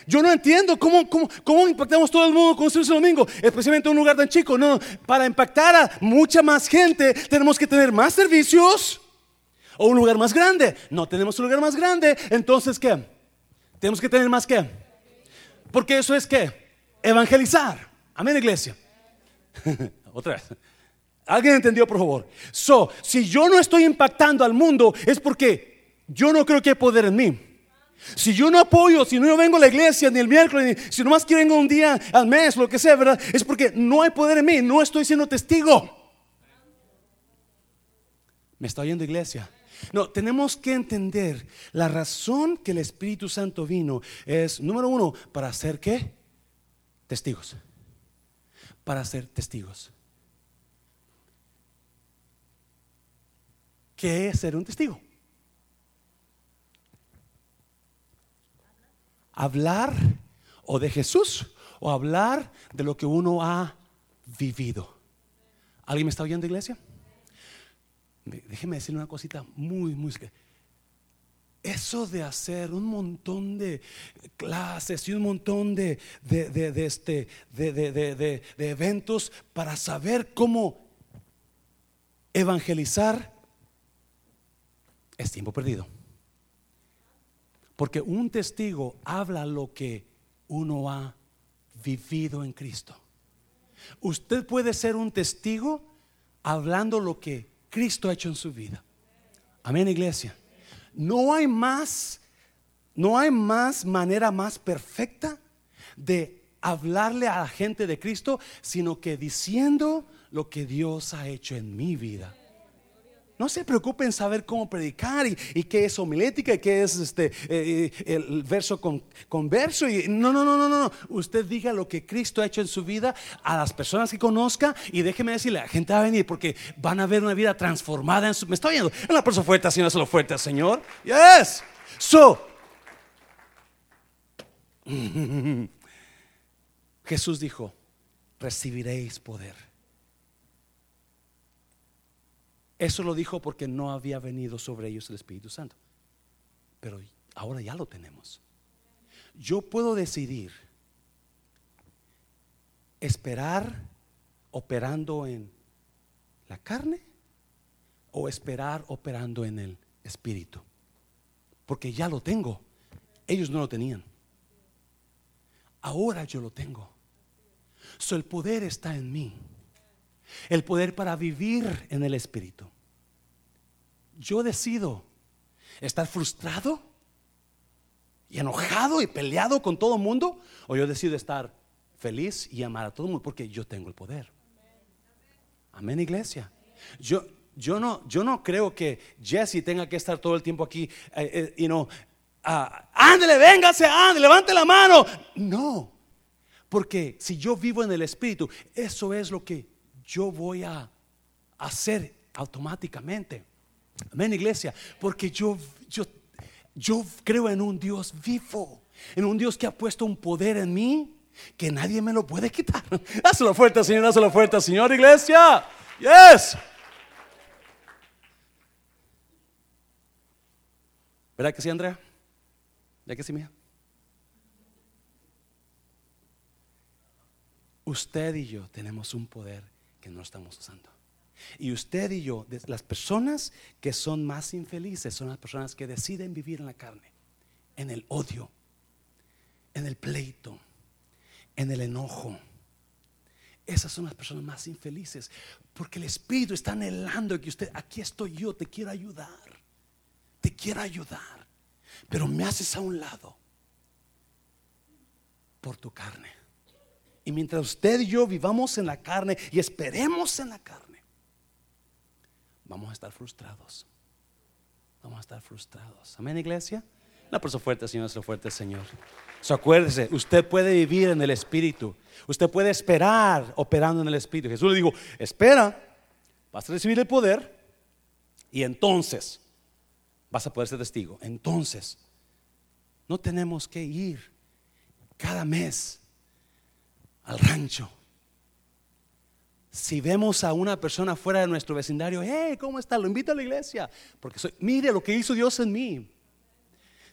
B: Yo no entiendo cómo, cómo, cómo, impactamos todo el mundo con servicio domingo, especialmente en un lugar tan chico. No, para impactar a mucha más gente tenemos que tener más servicios o un lugar más grande. No tenemos un lugar más grande, entonces ¿qué? Tenemos que tener más qué? Porque eso es qué? Evangelizar. Amén, iglesia. [LAUGHS] Otra vez. ¿Alguien entendió, por favor? So, si yo no estoy impactando al mundo, es porque yo no creo que hay poder en mí. Si yo no apoyo, si no vengo a la iglesia ni el miércoles, ni, si nomás quiero vengo un día al mes, lo que sea, ¿verdad? Es porque no hay poder en mí, no estoy siendo testigo. ¿Me está oyendo iglesia? No, tenemos que entender la razón que el Espíritu Santo vino es, número uno, para hacer qué? Testigos. Para ser testigos. ¿Qué es ser un testigo? Hablar o de Jesús o hablar de lo que uno ha vivido. ¿Alguien me está oyendo, iglesia? Déjeme decir una cosita muy, muy... Eso de hacer un montón de clases y un montón de, de, este, de eventos para saber cómo evangelizar es tiempo perdido. Porque un testigo habla lo que uno ha vivido en Cristo. Usted puede ser un testigo hablando lo que Cristo ha hecho en su vida. Amén, iglesia. No hay más, no hay más manera más perfecta de hablarle a la gente de Cristo, sino que diciendo lo que Dios ha hecho en mi vida. No se preocupen saber cómo predicar y, qué es homilética y qué es este, eh, el verso con, con, verso. Y, no, no, no, no, no. Usted diga lo que Cristo ha hecho en su vida a las personas que conozca y déjeme decirle, la gente va a venir porque van a ver una vida transformada en su... Me está oyendo. En la persona fuerte, así no lo fuerte, Señor. Yes. So. [LAUGHS] Jesús dijo, recibiréis poder Eso lo dijo porque no había venido sobre ellos el Espíritu Santo. Pero ahora ya lo tenemos. Yo puedo decidir esperar operando en la carne o esperar operando en el espíritu. Porque ya lo tengo. Ellos no lo tenían. Ahora yo lo tengo. So, el poder está en mí el poder para vivir en el Espíritu. Yo decido estar frustrado y enojado y peleado con todo el mundo, o yo decido estar feliz y amar a todo el mundo porque yo tengo el poder. Amén, iglesia. Yo, yo, no, yo no creo que Jesse tenga que estar todo el tiempo aquí eh, eh, y no, ah, ándele, véngase, ándele, levante la mano. No, porque si yo vivo en el Espíritu, eso es lo que yo voy a hacer automáticamente. Amén, iglesia, porque yo, yo, yo creo en un Dios vivo, en un Dios que ha puesto un poder en mí que nadie me lo puede quitar. [LAUGHS] Hazlo fuerte, Señor, hazlo fuerte, Señor, iglesia. Yes. ¿Verdad que sí, Andrea? ¿Verdad que sí, mía? Usted y yo tenemos un poder que no estamos usando. Y usted y yo, las personas que son más infelices son las personas que deciden vivir en la carne, en el odio, en el pleito, en el enojo. Esas son las personas más infelices, porque el Espíritu está anhelando que usted, aquí estoy yo, te quiero ayudar, te quiero ayudar, pero me haces a un lado por tu carne. Y mientras usted y yo vivamos en la carne y esperemos en la carne, vamos a estar frustrados. Vamos a estar frustrados. Amén, iglesia. Una persona fuerte, Señor, nuestro fuerte, Señor. Acuérdese, usted puede vivir en el Espíritu. Usted puede esperar operando en el Espíritu. Jesús le dijo, espera, vas a recibir el poder y entonces vas a poder ser testigo. Entonces, no tenemos que ir cada mes al rancho. Si vemos a una persona fuera de nuestro vecindario, hey, ¿cómo está? Lo invito a la iglesia. Porque soy, mire lo que hizo Dios en mí.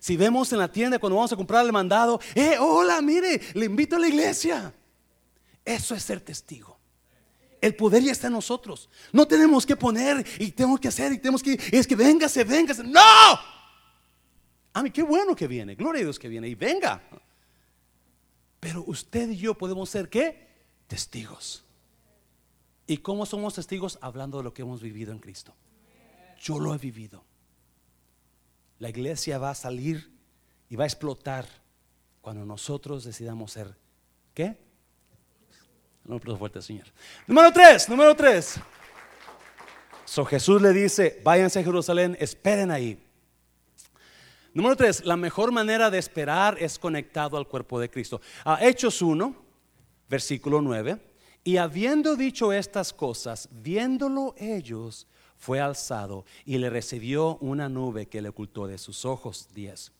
B: Si vemos en la tienda cuando vamos a comprar el mandado, eh, hola, mire, le invito a la iglesia. Eso es ser testigo. El poder ya está en nosotros. No tenemos que poner y tenemos que hacer y tenemos que, es que véngase, véngase. No. A mí, qué bueno que viene. Gloria a Dios que viene y venga. Pero usted y yo podemos ser qué? Testigos. ¿Y cómo somos testigos? Hablando de lo que hemos vivido en Cristo. Yo lo he vivido. La iglesia va a salir y va a explotar cuando nosotros decidamos ser ¿qué? No, fuerte, Señor. Número tres, número tres. So Jesús le dice, váyanse a Jerusalén, esperen ahí. Número tres, la mejor manera de esperar es conectado al cuerpo de Cristo. A Hechos 1, versículo 9. Y habiendo dicho estas cosas, viéndolo ellos, fue alzado y le recibió una nube que le ocultó de sus ojos. 10.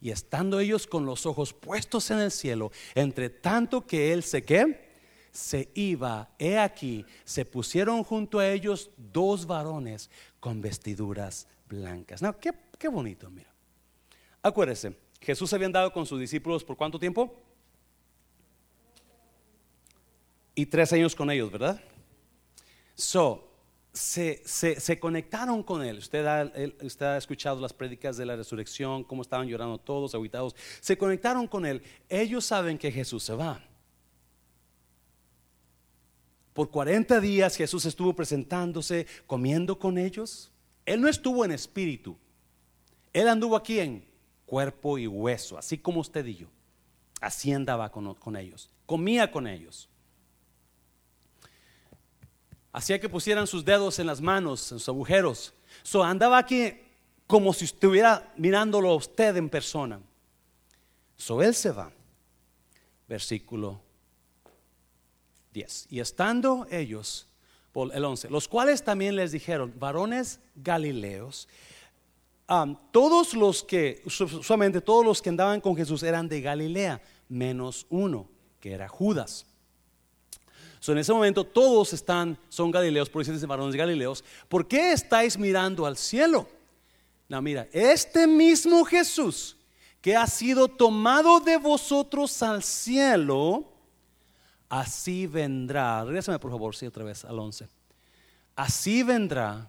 B: Y estando ellos con los ojos puestos en el cielo, entre tanto que él se que se iba, he aquí, se pusieron junto a ellos dos varones con vestiduras blancas. No, qué, qué bonito, mira. Acuérdese, Jesús había andado con sus discípulos por cuánto tiempo? Y tres años con ellos, ¿verdad? So, se, se, conectaron con él. Usted ha, usted ha, escuchado las prédicas de la resurrección, cómo estaban llorando todos, aguitados. Se conectaron con él. Ellos saben que Jesús se va. Por 40 días Jesús estuvo presentándose, comiendo con ellos. Él no estuvo en espíritu. Él anduvo aquí en cuerpo y hueso, así como usted y yo. Así andaba con, con ellos. Comía con ellos. Hacía que pusieran sus dedos en las manos, en sus agujeros. So, andaba aquí como si estuviera mirándolo a usted en persona. So, él se va. Versículo 10. Y estando ellos, el 11, los cuales también les dijeron, varones galileos, todos los que, solamente todos los que andaban con Jesús eran de Galilea, menos uno, que era Judas. So, en ese momento todos están, son galileos, por decirse varones galileos. ¿Por qué estáis mirando al cielo? No, mira, este mismo Jesús que ha sido tomado de vosotros al cielo, así vendrá. Regrésame por favor, sí, otra vez al 11. Así vendrá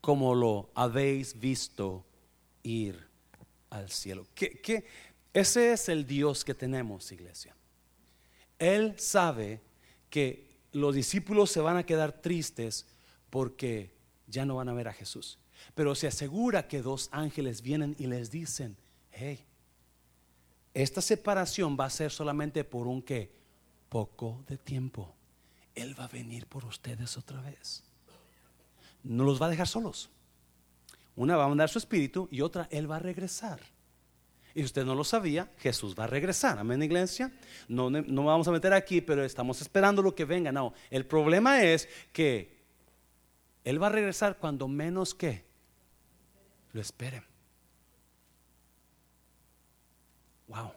B: como lo habéis visto ir al cielo. ¿Qué, Ese es el Dios que tenemos, iglesia. Él sabe que los discípulos se van a quedar tristes porque ya no van a ver a Jesús. Pero se asegura que dos ángeles vienen y les dicen, hey, esta separación va a ser solamente por un que poco de tiempo. Él va a venir por ustedes otra vez. No los va a dejar solos. Una va a mandar su espíritu y otra Él va a regresar. Y usted no lo sabía, Jesús va a regresar. Amén, iglesia. No, no vamos a meter aquí, pero estamos esperando lo que venga. No, el problema es que Él va a regresar cuando menos que lo esperen. Wow.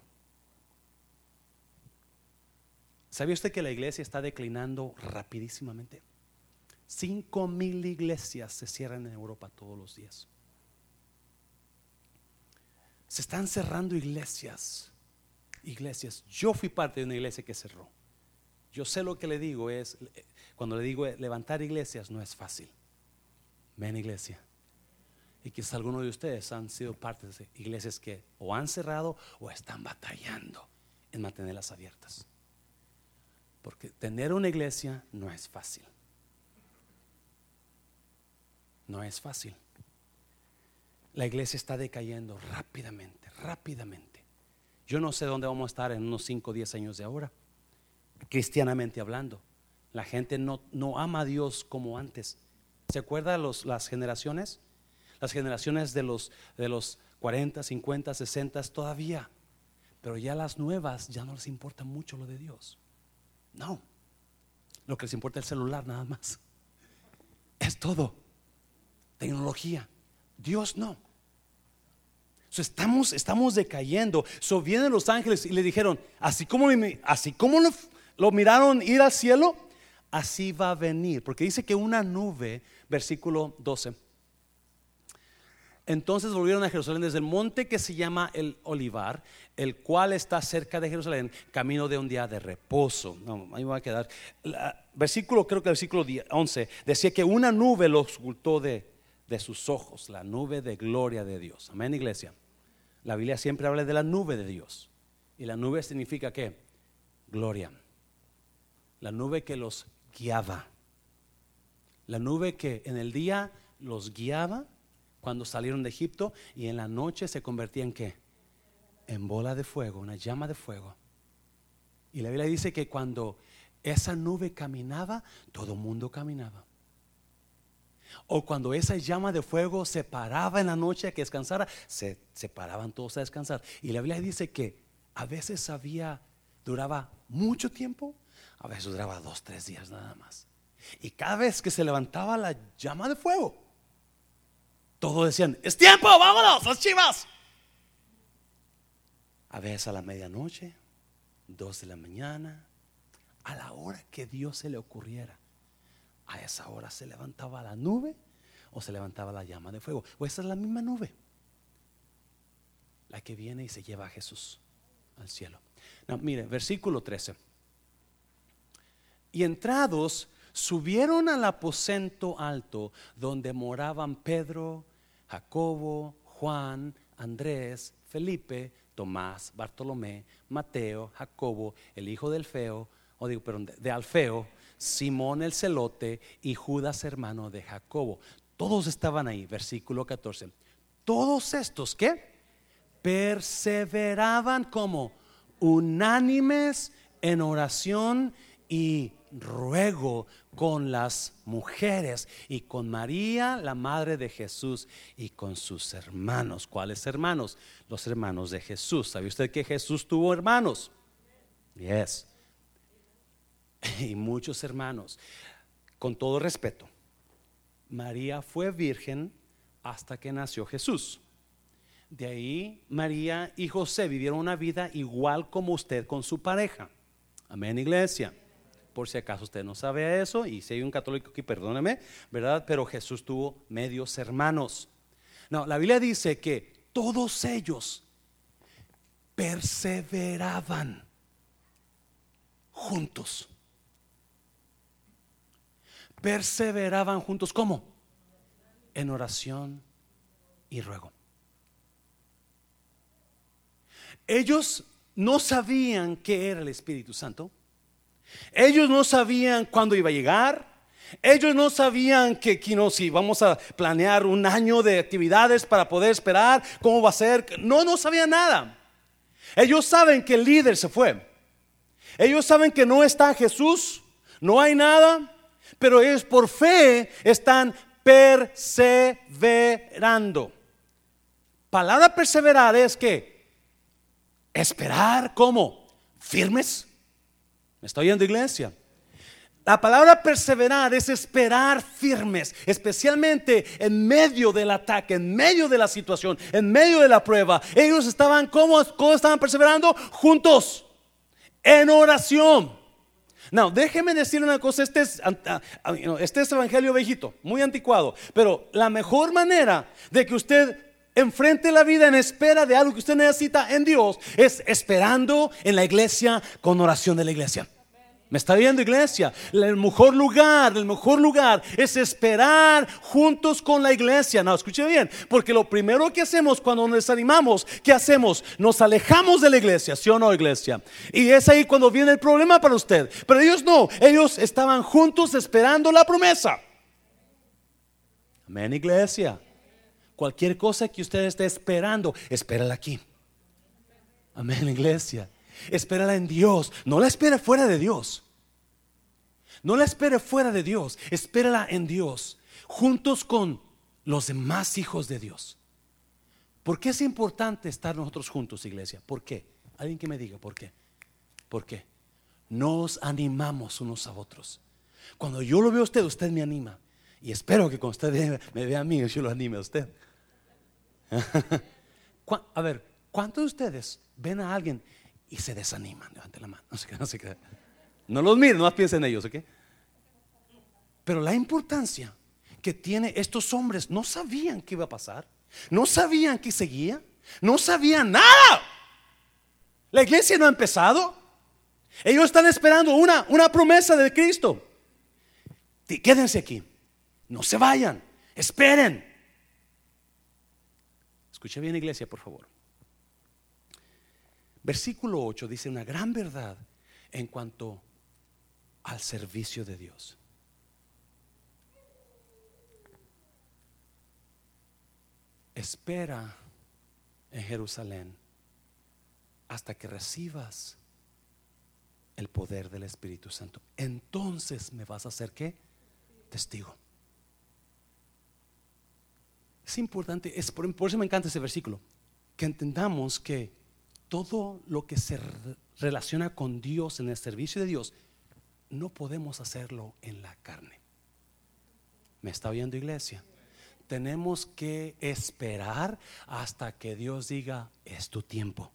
A: ¿Sabía usted que la iglesia está declinando rapidísimamente? Cinco mil iglesias se cierran en Europa todos los días. Se están cerrando iglesias. Iglesias. Yo fui parte de una iglesia que cerró. Yo sé lo que le digo es, cuando le digo levantar iglesias no es fácil. Ven iglesia. Y quizás algunos de ustedes han sido parte de iglesias que o han cerrado o están batallando en mantenerlas abiertas. Porque tener una iglesia no es fácil. No es fácil. La iglesia está decayendo rápidamente, rápidamente. Yo no sé dónde vamos a estar en unos 5 o 10 años de ahora, cristianamente hablando. La gente no, no ama a Dios como antes. ¿Se acuerdan los, las generaciones? Las generaciones de los, de los 40, 50, 60 todavía. Pero ya las nuevas ya no les importa mucho lo de Dios. No. Lo que les importa es el celular nada más. Es todo. Tecnología. Dios no. Estamos, estamos decayendo. So, vienen los ángeles y le dijeron, así como, así como lo, miraron ir al cielo, así va a venir. Porque dice que una nube, versículo 12. Entonces volvieron a Jerusalén desde el monte que se llama el Olivar, el cual está cerca de Jerusalén, camino de un día de reposo. No, ahí me va a quedar. versículo, creo que el versículo 11, decía que una nube lo ocultó de, de sus ojos, la nube de gloria de Dios. Amén, iglesia. La Biblia siempre habla de la nube de Dios. Y la nube significa qué? Gloria. La nube que los guiaba. La nube que en el día los guiaba cuando salieron de Egipto y en la noche se convertía en qué? En bola de fuego, una llama de fuego. Y la Biblia dice que cuando esa nube caminaba, todo mundo caminaba. O cuando esa llama de fuego se paraba en la noche a que descansara, se, paraban todos a descansar. Y la Biblia dice que a veces había, duraba mucho tiempo, a veces duraba dos, tres días nada más. Y cada vez que se levantaba la llama de fuego, todos decían, es tiempo, vámonos, las chivas. A veces a la medianoche, dos de la mañana, a la hora que Dios se le ocurriera. A esa hora se levantaba la nube o se levantaba la llama de fuego. O esa es la misma nube. La que viene y se lleva a Jesús al cielo. Mire, versículo 13. Y entrados subieron al aposento alto donde moraban Pedro, Jacobo, Juan, Andrés, Felipe, Tomás, Bartolomé, Mateo, Jacobo, el hijo del Feo, o digo, perdón, de Alfeo, Simón el celote y Judas hermano de Jacobo. Todos estaban ahí, versículo 14. Todos estos, ¿qué? Perseveraban como unánimes en oración y ruego con las mujeres y con María, la madre de Jesús, y con sus hermanos. ¿Cuáles hermanos? Los hermanos de Jesús. ¿Sabe usted que Jesús tuvo hermanos? Yes. [LAUGHS] Y muchos hermanos. Con todo respeto, María fue virgen hasta que nació Jesús. De ahí María y José vivieron una vida igual como usted con su pareja. Amén, iglesia por si acaso usted no sabe eso, y si hay un católico aquí, perdóneme, ¿verdad? Pero Jesús tuvo medios hermanos. No, la Biblia dice que todos ellos perseveraban juntos. Perseveraban juntos, ¿cómo? En oración y ruego. Ellos no sabían qué era el Espíritu Santo ellos no sabían cuándo iba a llegar. Ellos no sabían que, no, si vamos a planear un año de actividades para poder esperar, cómo va a ser. No, no sabían nada. Ellos saben que el líder se fue. Ellos saben que no está Jesús, no hay nada, pero ellos por fe están perseverando. Palabra perseverar es que esperar como firmes ¿Me está oyendo iglesia? La palabra perseverar es esperar firmes, especialmente en medio del ataque, en medio de la situación, en medio de la prueba. Ellos estaban, ¿cómo, cómo estaban perseverando? Juntos, en oración.
B: No, déjeme decir una cosa, este es, este es evangelio viejito, muy anticuado, pero la mejor manera de que usted enfrente la vida en espera de algo que usted necesita en Dios es esperando en la iglesia con oración de la iglesia. ¿Me está viendo iglesia? El mejor lugar, el mejor lugar es esperar juntos con la iglesia. No, escuche bien, porque lo primero que hacemos cuando nos desanimamos, ¿qué hacemos? Nos alejamos de la iglesia, ¿sí o no, iglesia? Y es ahí cuando viene el problema para usted. Pero ellos no, ellos estaban juntos esperando la promesa. Amén, iglesia. Cualquier cosa que usted esté esperando, espérala aquí. Amén, iglesia. Espérala en Dios. No la espere fuera de Dios. No la espere fuera de Dios. Espérala en Dios. Juntos con los demás hijos de Dios. ¿Por qué es importante estar nosotros juntos, iglesia? ¿Por qué? Alguien que me diga, ¿por qué? ¿Por qué? Nos animamos unos a otros. Cuando yo lo veo a usted, usted me anima. Y espero que cuando usted me vea a mí, yo lo anime a usted. [LAUGHS] a ver, ¿cuántos de ustedes ven a alguien y se desaniman. Levante la mano. No se no, se no los miren, no más piensen en ellos, ¿ok? Pero la importancia que tiene estos hombres, no sabían qué iba a pasar, no sabían qué seguía, no sabían nada. La iglesia no ha empezado. Ellos están esperando una, una promesa de Cristo. Quédense aquí, no se vayan, esperen. Escuche bien, iglesia, por favor. Versículo 8 dice una gran verdad en cuanto al servicio de Dios. Espera en Jerusalén hasta que recibas el poder del Espíritu Santo. Entonces me vas a hacer qué? Testigo. Es importante, es por, por eso me encanta ese versículo, que entendamos que todo lo que se relaciona con Dios en el servicio de Dios, no podemos hacerlo en la carne. ¿Me está oyendo iglesia? Tenemos que esperar hasta que Dios diga, es tu tiempo.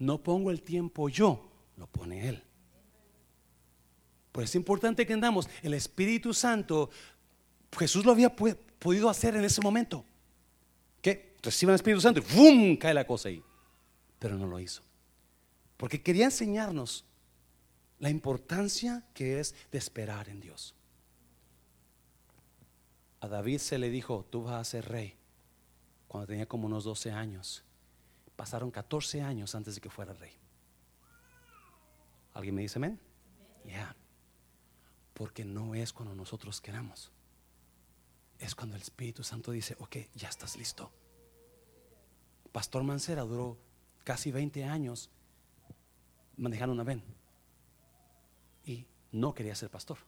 B: No pongo el tiempo yo, lo pone Él. Pues es importante que andamos. El Espíritu Santo, Jesús lo había podido hacer en ese momento. Que reciban el Espíritu Santo y cae la cosa ahí pero no lo hizo. Porque quería enseñarnos la importancia que es de esperar en Dios. A David se le dijo, tú vas a ser rey, cuando tenía como unos 12 años. Pasaron 14 años antes de que fuera rey. ¿Alguien me dice amén? Ya. Porque no es cuando nosotros queramos. Es cuando el Espíritu Santo dice, ok, ya estás listo. Pastor Mancera duró casi 20 años manejando una ven y no quería ser pastor.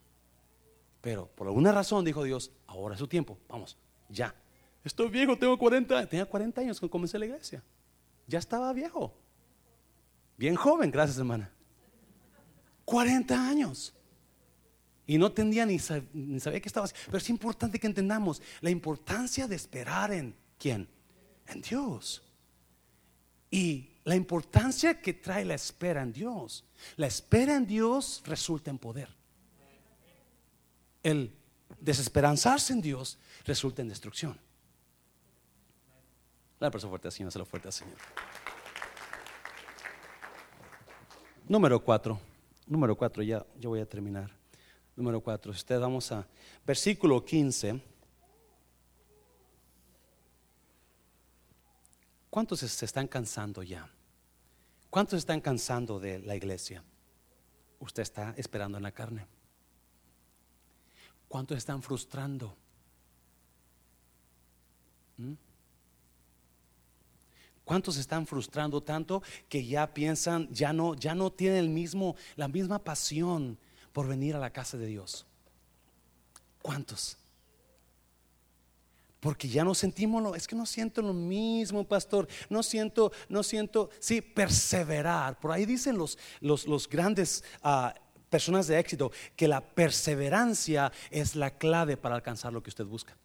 B: Pero por alguna razón dijo Dios, ahora es su tiempo, vamos, ya. Estoy viejo, tengo 40, tenía 40 años cuando comencé la iglesia. Ya estaba viejo. Bien joven, gracias hermana. 40 años. Y no entendía ni, ni sabía qué estaba haciendo. Pero es importante que entendamos la importancia de esperar en quién? En Dios. Y la importancia que trae la espera en Dios. La espera en Dios resulta en poder. El desesperanzarse en Dios resulta en destrucción. La persona fuerte al Señor, se lo fuerte al Señor. Número cuatro. Número cuatro, ya, yo voy a terminar. Número cuatro, usted vamos a versículo 15. ¿Cuántos se están cansando ya? ¿Cuántos están cansando de la iglesia? Usted está esperando en la carne. ¿Cuántos están frustrando? ¿Mm? ¿Cuántos están frustrando tanto que ya piensan, ya no, ya no tienen el mismo, la misma pasión por venir a la casa de Dios? ¿Cuántos? Porque ya no sentimos lo, es que no siento lo mismo, pastor. No siento, no siento, sí, perseverar. Por ahí dicen los, los, grandes ah, personas de éxito que la perseverancia es la clave para alcanzar lo que usted busca.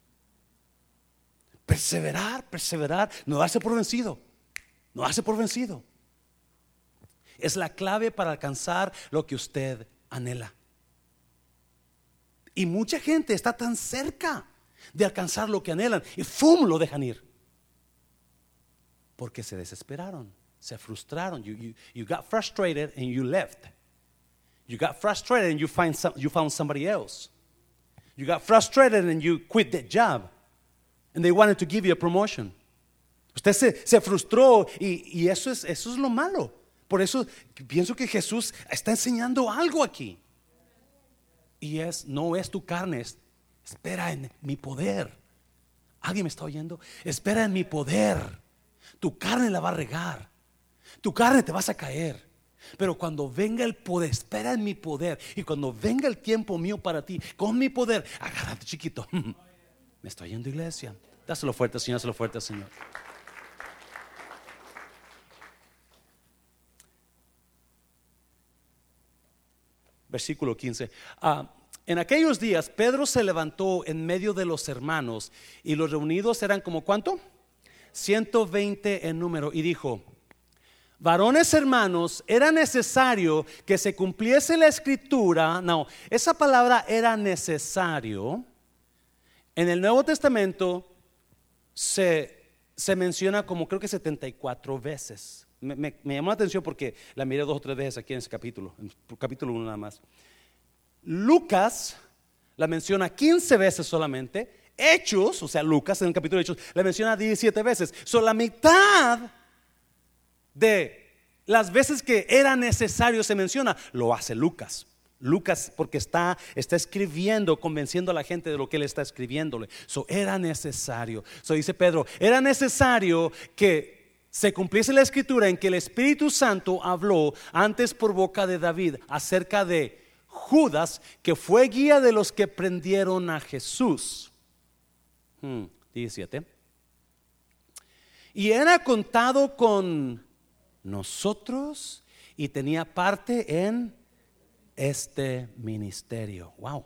B: Perseverar, perseverar, no darse por vencido, no darse por vencido. es la clave para alcanzar lo que usted anhela. Y mucha gente está tan cerca de alcanzar lo que anhelan y ¡fum! lo dejan ir. Porque se desesperaron, se frustraron. You, you, you got frustrated and you left. You got frustrated and you, find some, you found somebody else. You got frustrated and you quit that job. And they wanted to give you a promotion. Usted se, se frustró y, y eso, es, eso es lo malo. Por eso pienso que Jesús está enseñando algo aquí. Y es, no es tu carne, es, espera en mi poder. ¿Alguien me está oyendo? Espera en mi poder. Tu carne la va a regar. Tu carne te vas a caer. Pero cuando venga el poder, espera en mi poder. Y cuando venga el tiempo mío para ti, con mi poder, agárrate chiquito. [LAUGHS] Me estoy yendo iglesia. Dáselo fuerte, Señor, dáselo fuerte, Señor. versículo 15. Ah, en aquellos días Pedro se levantó en medio de los hermanos y los reunidos eran como cuánto? 120 en número y dijo, varones hermanos, era necesario que se cumpliese la escritura. No, esa palabra era necesario. En el Nuevo Testamento se, se menciona como creo que 74 veces. Me, llamó la atención porque la miré dos o tres veces aquí en ese capítulo, en capítulo 1 nada más. Lucas la menciona 15 veces solamente. Hechos, o sea, Lucas en el capítulo de Hechos, la menciona 17 veces. Son la mitad de las veces que era necesario se menciona, lo hace Lucas. Lucas porque está, está escribiendo, convenciendo a la gente de lo que él está escribiéndole. So, era necesario. So, dice Pedro, era necesario que se cumpliese la escritura en que el Espíritu Santo habló antes por boca de David acerca de Judas, que fue guía de los que prendieron a Jesús. 17. Hmm, y era contado con nosotros y tenía parte en este ministerio. Wow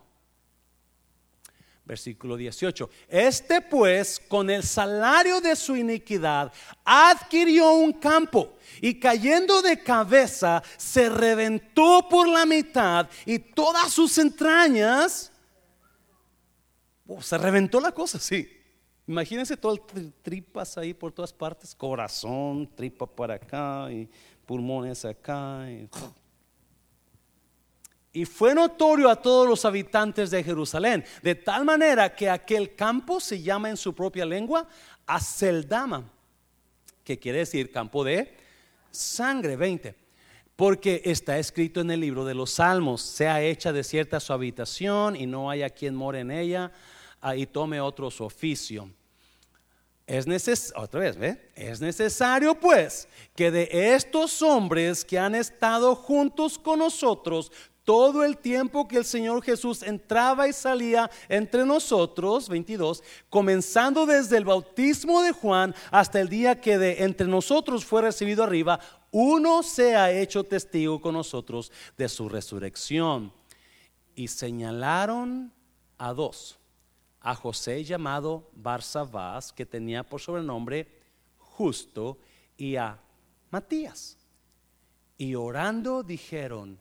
B: versículo 18. Este pues, con el salario de su iniquidad, adquirió un campo y cayendo de cabeza, se reventó por la mitad y todas sus entrañas, oh, se reventó la cosa, sí. Imagínense todas tripas ahí por todas partes, corazón, tripa por acá y pulmones acá. Y, y fue notorio a todos los habitantes de Jerusalén, de tal manera que aquel campo se llama en su propia lengua Aceldama, que quiere decir campo de sangre 20. Porque está escrito en el libro de los Salmos, sea hecha desierta su habitación y no haya quien more en ella y tome otro su oficio. Es necesario, otra vez, ¿ve? Es necesario pues que de estos hombres que han estado juntos con nosotros todo el tiempo que el Señor Jesús entraba y salía entre nosotros, 22, comenzando desde el bautismo de Juan hasta el día que de entre nosotros fue recibido arriba, uno se ha hecho testigo con nosotros de su resurrección. Y señalaron a dos, a José llamado Barsabás, que tenía por sobrenombre justo, y a Matías. Y orando dijeron,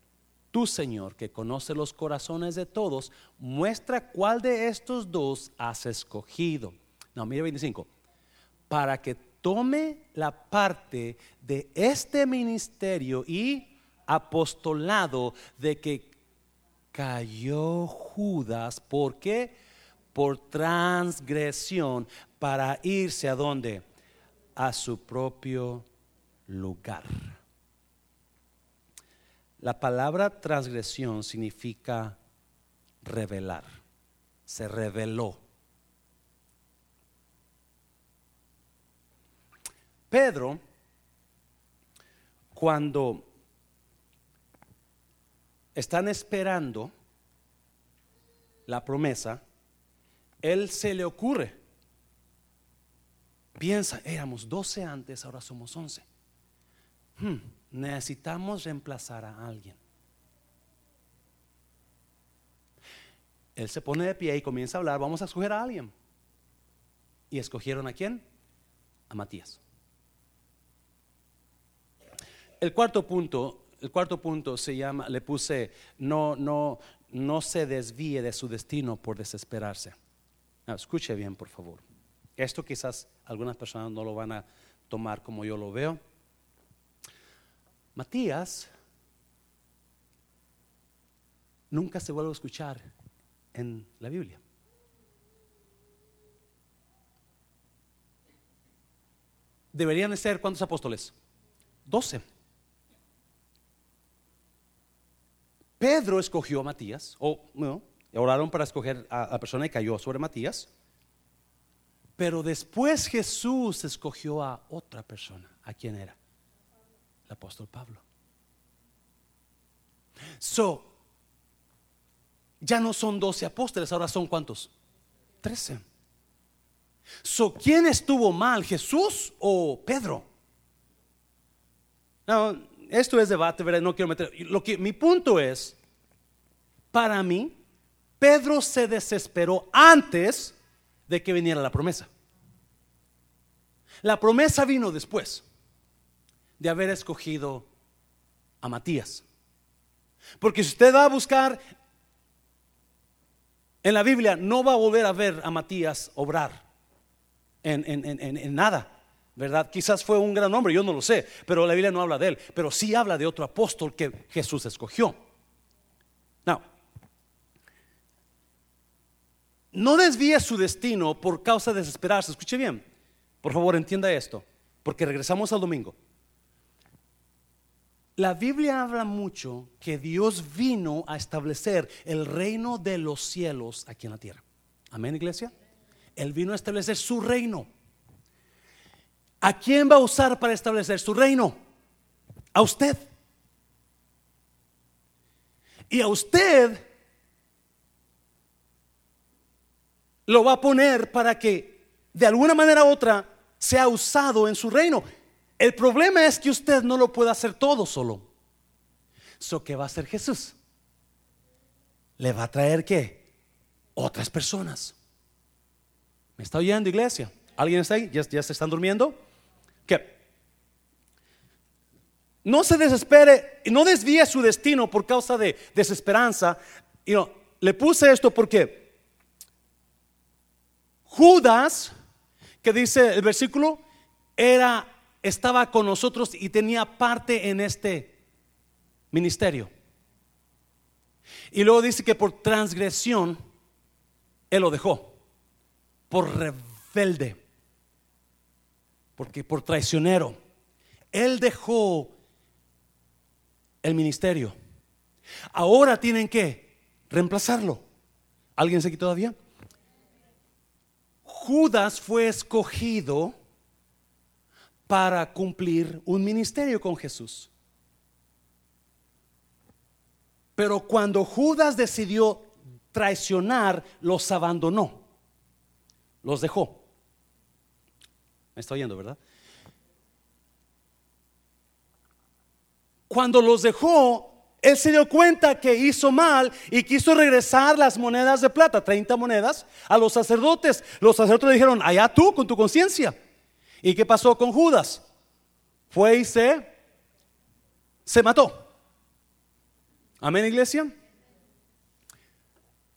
B: Tú, Señor, que conoce los corazones de todos, muestra cuál de estos dos has escogido. No, mire 25. Para que tome la parte de este ministerio y apostolado de que cayó Judas. ¿Por qué? Por transgresión para irse a dónde? A su propio lugar. La palabra transgresión significa revelar. Se reveló. Pedro, cuando están esperando la promesa, él se le ocurre. Piensa, éramos 12 antes, ahora somos 11. Hmm necesitamos reemplazar a alguien. Él se pone de pie y comienza a hablar, vamos a escoger a alguien. ¿Y escogieron a quién? A Matías. El cuarto punto,
A: el cuarto punto se llama, le puse, no, no, no se desvíe de su destino por desesperarse. escuche bien, por favor. Esto quizás algunas personas no lo van a tomar como yo lo veo. Matías nunca se vuelve a escuchar en la Biblia. Deberían ser cuántos apóstoles? Doce. Pedro escogió a Matías, o no, oraron para escoger a la persona y cayó sobre Matías. Pero después Jesús escogió a otra persona. ¿A quién era? Apóstol Pablo. So, ya no son doce apóstoles, ahora son cuántos? Trece. So, ¿quién estuvo mal, Jesús o Pedro? Esto es debate, ¿verdad? No quiero meter. Lo que mi punto es, para mí, Pedro se desesperó antes de que viniera la promesa. La promesa vino después de haber escogido a Matías. Porque si usted va a buscar en la Biblia, no va a volver a ver a Matías obrar en, en, nada. ¿Verdad? Quizás fue un gran hombre, yo no lo sé, pero la Biblia no habla de él, pero sí habla de otro apóstol que Jesús escogió. No. No desvíe su destino por causa de desesperarse. Escuche bien. Por favor, entienda esto, porque regresamos al domingo. La Biblia habla mucho que Dios vino a establecer el reino de los cielos aquí en la tierra. Amén, iglesia. Él vino a establecer su reino. ¿A quién va a usar para establecer su reino? A usted. Y a usted lo va a poner para que de alguna manera u otra sea usado en su reino. El problema es que usted no lo puede hacer todo solo. So, ¿Qué va a hacer Jesús? Le va a traer qué? Otras personas. ¿Me está oyendo, iglesia? ¿Alguien está ahí? ¿Ya, se están durmiendo? ¿Qué? No se desespere, no desvíe su destino por causa de desesperanza. Y no, le puse esto porque Judas, que dice el versículo, era estaba con nosotros y tenía parte en este ministerio. Y luego dice que por transgresión él lo dejó, por rebelde, porque por traicionero. Él dejó el ministerio. Ahora tienen que reemplazarlo. ¿Alguien se aquí todavía? Judas fue escogido para cumplir un ministerio con Jesús. Pero cuando Judas decidió traicionar, los abandonó, los dejó. Me está oyendo, ¿verdad? Cuando los dejó, él se dio cuenta que hizo mal y quiso regresar las monedas de plata, 30 monedas, a los sacerdotes. Los sacerdotes le dijeron, allá tú con tu conciencia. ¿Y qué pasó con Judas? Fue y se, se mató. Amén, iglesia.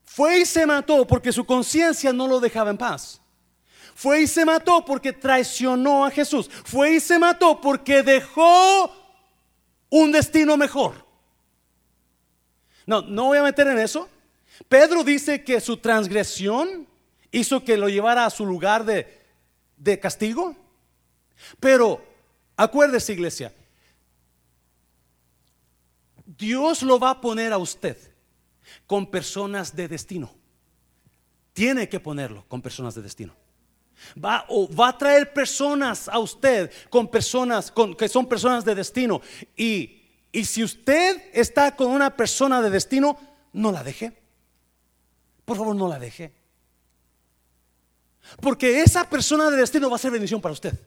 A: Fue y se mató porque su conciencia no lo dejaba en paz. Fue y se mató porque traicionó a Jesús. Fue y se mató porque dejó un destino mejor. No, no voy a meter en eso. Pedro dice que su transgresión hizo que lo llevara a su lugar de, de castigo. Pero acuérdese, iglesia, Dios lo va a poner a usted con personas de destino. Tiene que ponerlo con personas de destino. Va, o va a traer personas a usted con personas que son personas de destino. Y, y si usted está con una persona de destino, no la deje. Por favor, no la deje. Porque esa persona de destino va a ser bendición para usted.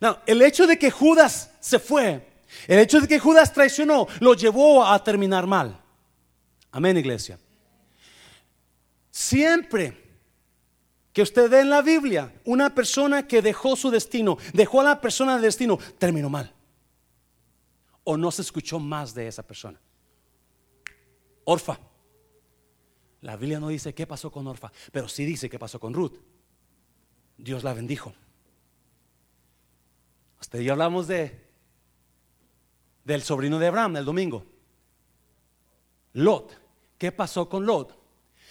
A: No, el hecho de que Judas se fue, el hecho de que Judas traicionó, lo llevó a terminar mal. Amén, iglesia. Siempre que usted ve en la Biblia una persona que dejó su destino, dejó a la persona de destino, terminó mal.
B: o no se escuchó más de esa persona. Orfa. La Biblia no dice qué pasó con Orfa, pero sí dice qué pasó con Ruth. Dios la bendijo. Usted y yo hablamos de del sobrino de Abraham el domingo. Lot. ¿Qué pasó con Lot?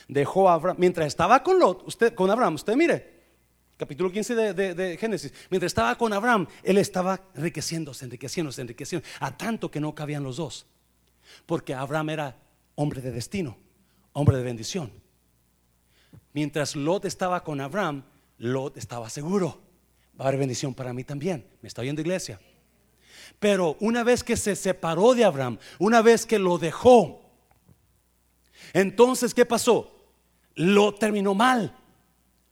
B: Dejó a Abraham, mientras estaba con Lot, usted, con Abraham, usted mire, capítulo 15 de, de, Génesis, mientras estaba con Abraham, él estaba enriqueciéndose, enriqueciéndose, enriqueciendo, a tanto que no cabían los dos, porque Abraham era hombre de destino, hombre de bendición. Mientras Lot estaba con Abraham, Lot estaba seguro, va a haber bendición para mí también, me está oyendo iglesia. Pero una vez que se separó de Abraham, una vez que lo dejó, entonces, ¿qué pasó? Lo terminó mal.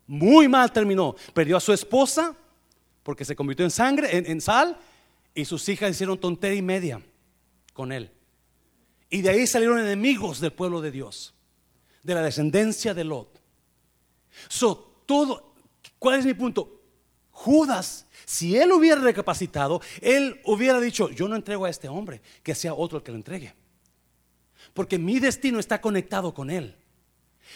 B: Muy mal terminó. Perdió a su esposa porque se convirtió en sangre, en, sal, y sus hijas hicieron tontería y media con él. Y de ahí salieron enemigos del pueblo de Dios, de la descendencia de Lot. So, todo, ¿cuál es mi punto? Judas, si él hubiera recapacitado, él hubiera dicho, yo no entrego a este hombre, que sea otro el que lo entregue. Porque mi destino está conectado con él.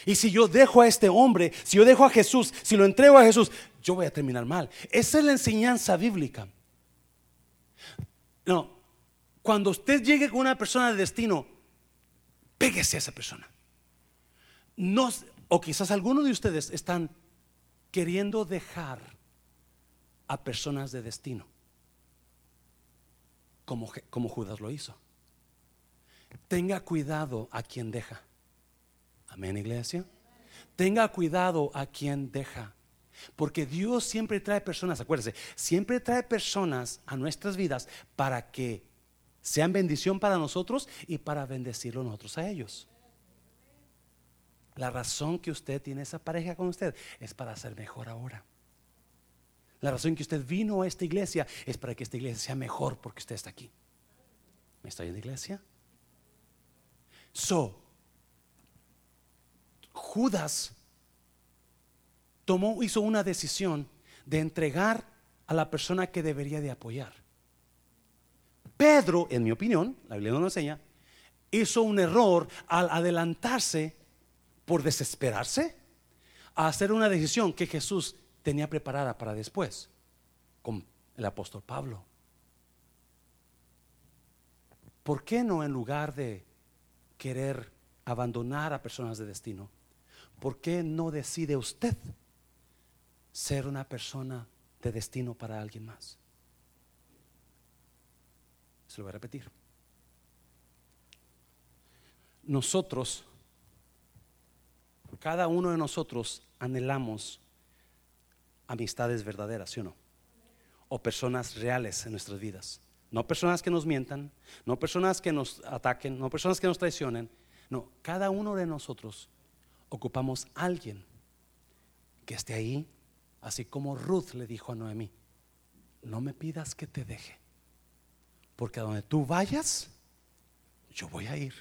B: Y si yo dejo a este hombre, si yo dejo a Jesús, si lo entrego a Jesús, yo voy a terminar mal. Esa es la enseñanza bíblica. No, cuando usted llegue con una persona de destino, pégese a esa persona. No, o quizás algunos de ustedes están queriendo dejar a personas de destino, como, como Judas lo hizo. Tenga cuidado a quien deja. Amén, iglesia. Tenga cuidado a quien deja. Porque Dios siempre trae personas, acuérdese, siempre trae personas a nuestras vidas para que sean bendición para nosotros y para bendecirlo nosotros a ellos. La razón que usted tiene esa pareja con usted es para ser mejor ahora. La razón que usted vino a esta iglesia es para que esta iglesia sea mejor porque usted está aquí. ¿Me está en la iglesia? So, Judas tomó, hizo una decisión de entregar a la persona que debería de apoyar. Pedro, en mi opinión, la Biblia no lo enseña, hizo un error al adelantarse por desesperarse a hacer una decisión que Jesús tenía preparada para después, con el apóstol Pablo. ¿Por qué no en lugar de querer abandonar a personas de destino, ¿por qué no decide usted ser una persona de destino para alguien más? Se lo voy a repetir. Nosotros, cada uno de nosotros anhelamos amistades verdaderas, ¿sí o no? O personas reales en nuestras vidas. No personas que nos mientan, no personas que nos ataquen, no personas que nos traicionen. No, cada uno de nosotros ocupamos a alguien que esté ahí, así como Ruth le dijo a Noemí, no me pidas que te deje, porque a donde tú vayas, yo voy a ir.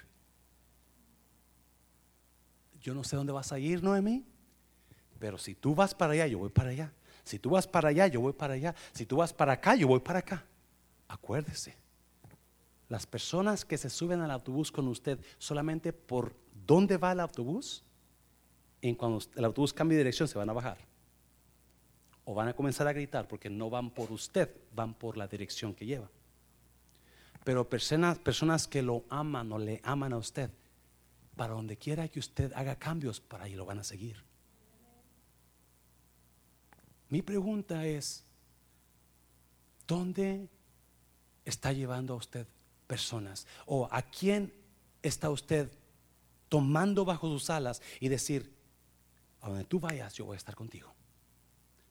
B: Yo no sé dónde vas a ir, Noemí, pero si tú vas para allá, yo voy para allá. Si tú vas para allá, yo voy para allá. Si tú vas para acá, yo voy para acá. Acuérdese, las personas que se suben al autobús con usted solamente por dónde va el autobús, en cuando el autobús cambie de dirección se van a bajar. O van a comenzar a gritar porque no van por usted, van por la dirección que lleva. Pero personas, personas que lo aman o le aman a usted, para donde quiera que usted haga cambios, para ahí lo van a seguir. Mi pregunta es, ¿dónde está llevando a usted personas? ¿O a quién está usted tomando bajo sus alas y decir, a donde tú vayas, yo voy a estar contigo?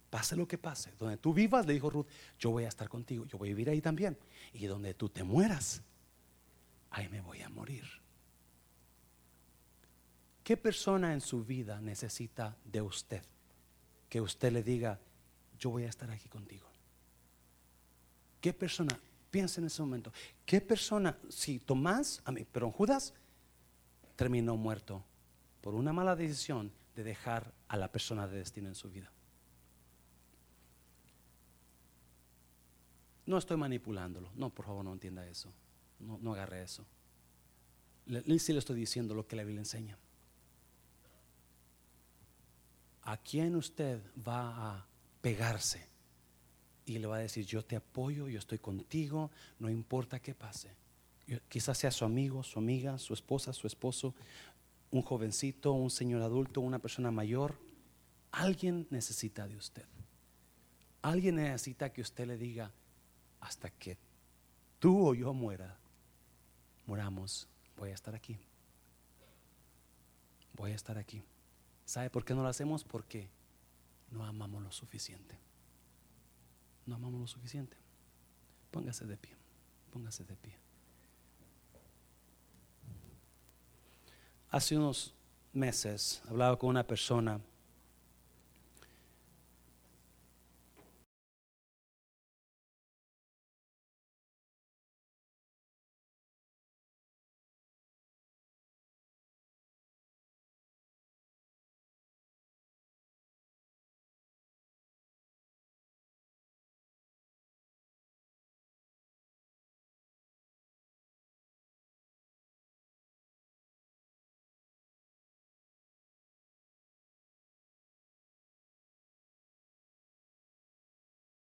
B: Pase lo que pase, donde tú vivas, le dijo Ruth, yo voy a estar contigo, yo voy a vivir ahí también. Y donde tú te mueras, ahí me voy a morir. ¿Qué persona en su vida necesita de usted? Que usted le diga, yo voy a estar aquí contigo. ¿Qué persona? Piensa en ese momento. ¿Qué persona, si Tomás, a mí, pero Judas terminó muerto por una mala decisión de dejar a la persona de destino en su vida? No estoy manipulándolo. No, por favor, no entienda eso.
A: No, agarre eso. Le- sí le estoy diciendo lo que la Biblia enseña. ¿A quién usted va a pegarse? Y le va a decir, yo te apoyo, yo estoy contigo, no importa qué pase. Quizás sea su amigo, su amiga, su esposa, su esposo, un jovencito, un señor adulto, una persona mayor. Alguien necesita de usted. Alguien necesita que usted le diga, hasta que tú o yo muera, moramos, voy a estar aquí. Voy a estar aquí. ¿Sabe por qué no lo hacemos? Porque no amamos lo suficiente. No amamos lo suficiente. Póngase de pie. Póngase de pie. Hace unos meses hablaba con una persona